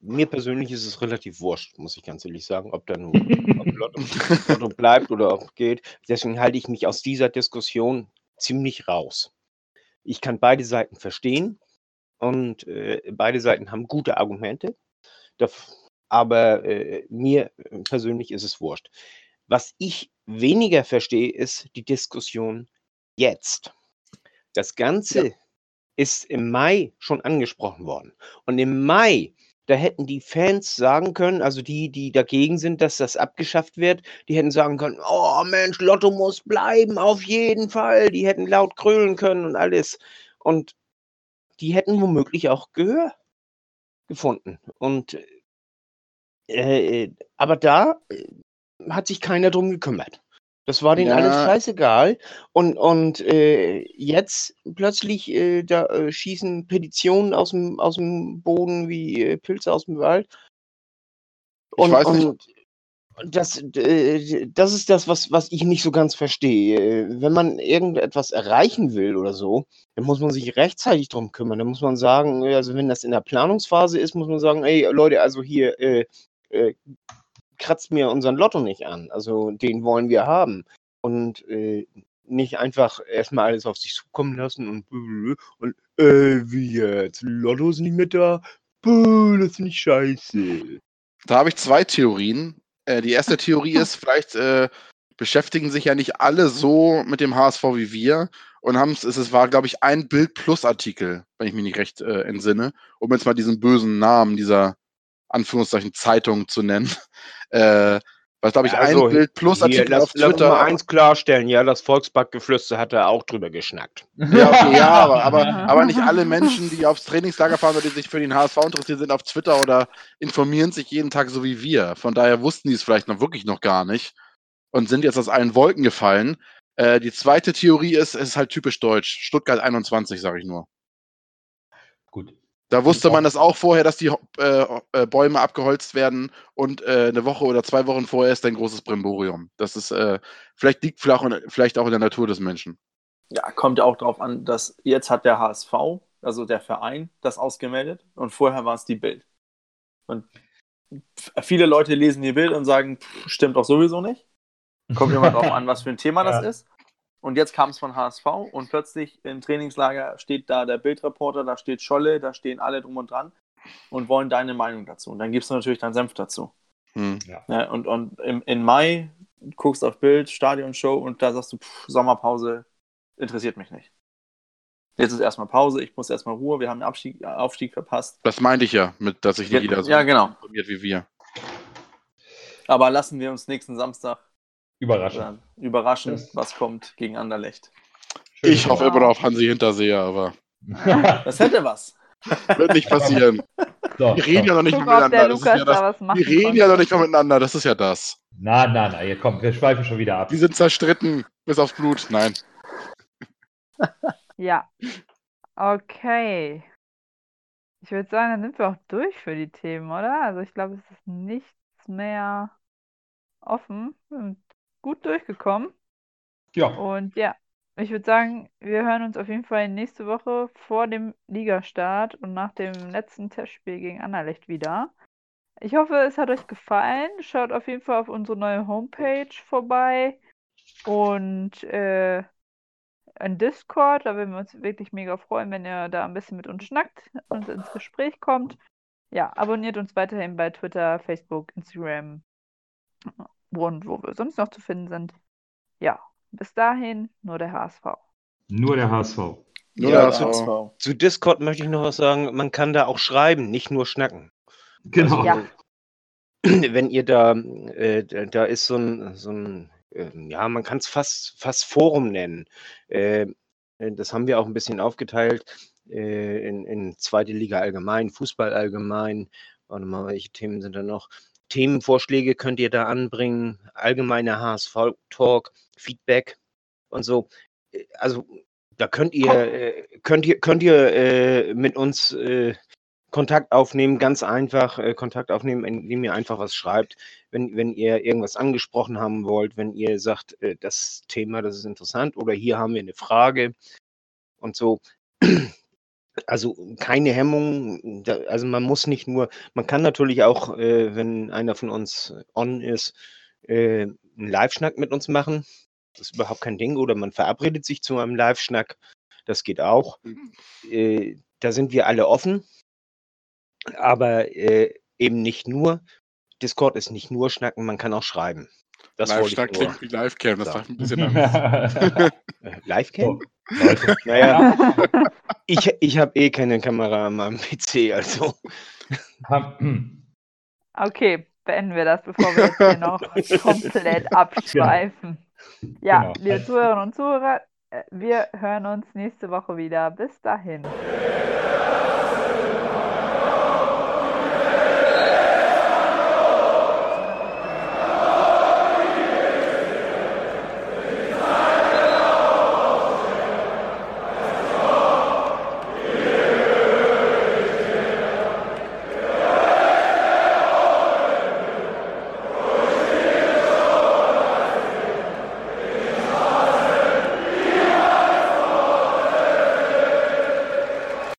mir persönlich ist es relativ wurscht, muss ich ganz ehrlich sagen, ob da nun Lotto, Lotto bleibt oder ob geht. Deswegen halte ich mich aus dieser Diskussion ziemlich raus. Ich kann beide Seiten verstehen und äh, beide Seiten haben gute Argumente. Aber äh, mir persönlich ist es wurscht. Was ich weniger verstehe, ist die Diskussion jetzt. Das Ganze ja. ist im Mai schon angesprochen worden. Und im Mai, da hätten die Fans sagen können, also die, die dagegen sind, dass das abgeschafft wird, die hätten sagen können, oh Mensch, Lotto muss bleiben, auf jeden Fall. Die hätten laut krölen können und alles. Und die hätten womöglich auch Gehör gefunden. Und äh, aber da äh, hat sich keiner drum gekümmert. Das war denen Ja. alles scheißegal. Und, und äh, jetzt plötzlich äh, da äh, schießen Petitionen aus dem, aus dem Boden wie äh, Pilze aus dem Wald. Und, weiß nicht. und das, äh, das ist das, was, was ich nicht so ganz verstehe. Wenn man irgendetwas erreichen will oder so, dann muss man sich rechtzeitig drum kümmern. Dann muss man sagen, äh, also wenn das in der Planungsphase ist, muss man sagen, ey Leute, also hier äh, äh, kratzt mir unseren Lotto nicht an. Also den wollen wir haben. Und äh, nicht einfach erstmal alles auf sich zukommen lassen und und äh, wie jetzt? Lotto ist nicht mehr da? Puh, das finde ich scheiße. Da habe ich zwei Theorien. Äh, die erste Theorie ist, vielleicht äh, beschäftigen sich ja nicht alle so mit dem HSV wie wir und haben es, es war, glaube ich, ein Bild-Plus-Artikel, wenn ich mich nicht recht äh, entsinne, um jetzt mal diesen bösen Namen dieser Anführungszeichen Zeitung zu nennen. Äh, was, glaube ich, Also, ein Bild-Plus-Artikel Hier, lass, auf lass uns Twitter. mal eins klarstellen, ja, das Volksbackgeflüster hat er auch drüber geschnackt. Ja, okay, ja aber, aber, aber nicht alle Menschen, die aufs Trainingslager fahren oder die sich für den HSV interessieren, sind auf Twitter oder informieren sich jeden Tag so wie wir. Von daher wussten die es vielleicht noch wirklich noch gar nicht und sind jetzt aus allen Wolken gefallen. Äh, die zweite Theorie ist, es ist halt typisch deutsch. Stuttgart 21, sage ich nur. Gut. Da wusste man das auch vorher, dass die äh, äh, Bäume abgeholzt werden und äh, eine Woche oder zwei Wochen vorher ist ein großes Brimborium. Das ist, äh, vielleicht liegt vielleicht auch, vielleicht auch in der Natur des Menschen. Ja, kommt ja auch darauf an, dass jetzt hat der HSV, also der Verein, das ausgemeldet und vorher war es die Bild. Und viele Leute lesen die Bild und sagen, pff, stimmt doch sowieso nicht. Kommt immer darauf an, was für ein Thema das Ja. ist. Und jetzt kam es von HSV und plötzlich im Trainingslager steht da der Bildreporter, da steht Scholle, da stehen alle drum und dran und wollen deine Meinung dazu. Und dann gibst du natürlich deinen Senf dazu. Hm. Ja, und und im, im Mai guckst auf Bild, Stadionshow und da sagst du, pff, Sommerpause interessiert mich nicht. Jetzt ist erstmal Pause, ich muss erstmal Ruhe, wir haben den Abstieg, Aufstieg verpasst. Das meinte ich ja, mit, dass sich nicht jeder so ja, genau. informiert wie wir. Aber lassen wir uns nächsten Samstag Überraschend. dann überraschen, Das- was kommt gegen Anderlecht. Schön. Ich hoffe Ja. immer noch auf Hansi Hinterseher, aber Das hätte was. wird nicht passieren. so, Wir reden ja so. noch nicht der miteinander. Das ja da das, was machen wir reden konnte. ja noch nicht miteinander, das ist ja das. Na, na, na, hier kommt, wir schweifen schon wieder ab. Die sind zerstritten, bis aufs Blut. Nein. Ja. Okay. Ich würde sagen, dann sind wir auch durch für die Themen, oder? Also ich glaube, es ist nichts mehr offen. Gut durchgekommen. Ja, Und ja, ich würde sagen, wir hören uns auf jeden Fall nächste Woche vor dem Ligastart und nach dem letzten Testspiel gegen Anderlecht wieder. Ich hoffe, es hat euch gefallen. Schaut auf jeden Fall auf unsere neue Homepage vorbei und äh, in Discord. Da würden wir uns wirklich mega freuen, wenn ihr da ein bisschen mit uns schnackt und ins Gespräch kommt. Ja, abonniert uns weiterhin bei Twitter, Facebook, Instagram und wo wir sonst noch zu finden sind. Ja, bis dahin nur der HSV. nur der HSV. Nur Ja, der zu- HSV. Zu Discord möchte ich noch was sagen, man kann da auch schreiben, nicht nur schnacken. Genau. Ja. Wenn ihr da, äh, da- ist so ein, so ein ähm, ja, man kann es fast, fast Forum nennen. Äh, äh, das haben wir auch ein bisschen aufgeteilt äh, in, in zweite Liga allgemein, Fußball allgemein. Warte mal, welche Themen sind da noch? Themenvorschläge könnt ihr da anbringen, allgemeiner HSV-Talk, Feedback und so. Äh, Also da könnt ihr, äh, könnt ihr, könnt ihr äh, mit uns äh, Kontakt aufnehmen, ganz einfach äh, Kontakt aufnehmen, indem ihr einfach was schreibt, wenn, wenn ihr irgendwas angesprochen haben wollt, wenn ihr sagt, äh, das Thema, das ist interessant oder hier haben wir eine Frage und so. Also keine Hemmung, also man muss nicht nur, man kann natürlich auch, äh, wenn einer von uns on ist, äh, einen Live-Schnack mit uns machen. Das ist überhaupt kein Ding. Oder man verabredet sich zu einem Live-Schnack. Das geht auch. Äh, da sind wir alle offen. Aber äh, eben nicht nur. Discord ist nicht nur Schnacken, man kann auch schreiben. Das ich nur. klingt wie Live-Cam, das So. sagt ein bisschen. Äh, Live-Cam? Naja, ich, ich habe eh keine Kamera an meinem PC, also. Okay, beenden wir das, bevor wir jetzt hier noch komplett abschweifen. Ja, Genau. liebe Zuhörerinnen und Zuhörer, äh, wir hören uns nächste Woche wieder. Bis dahin.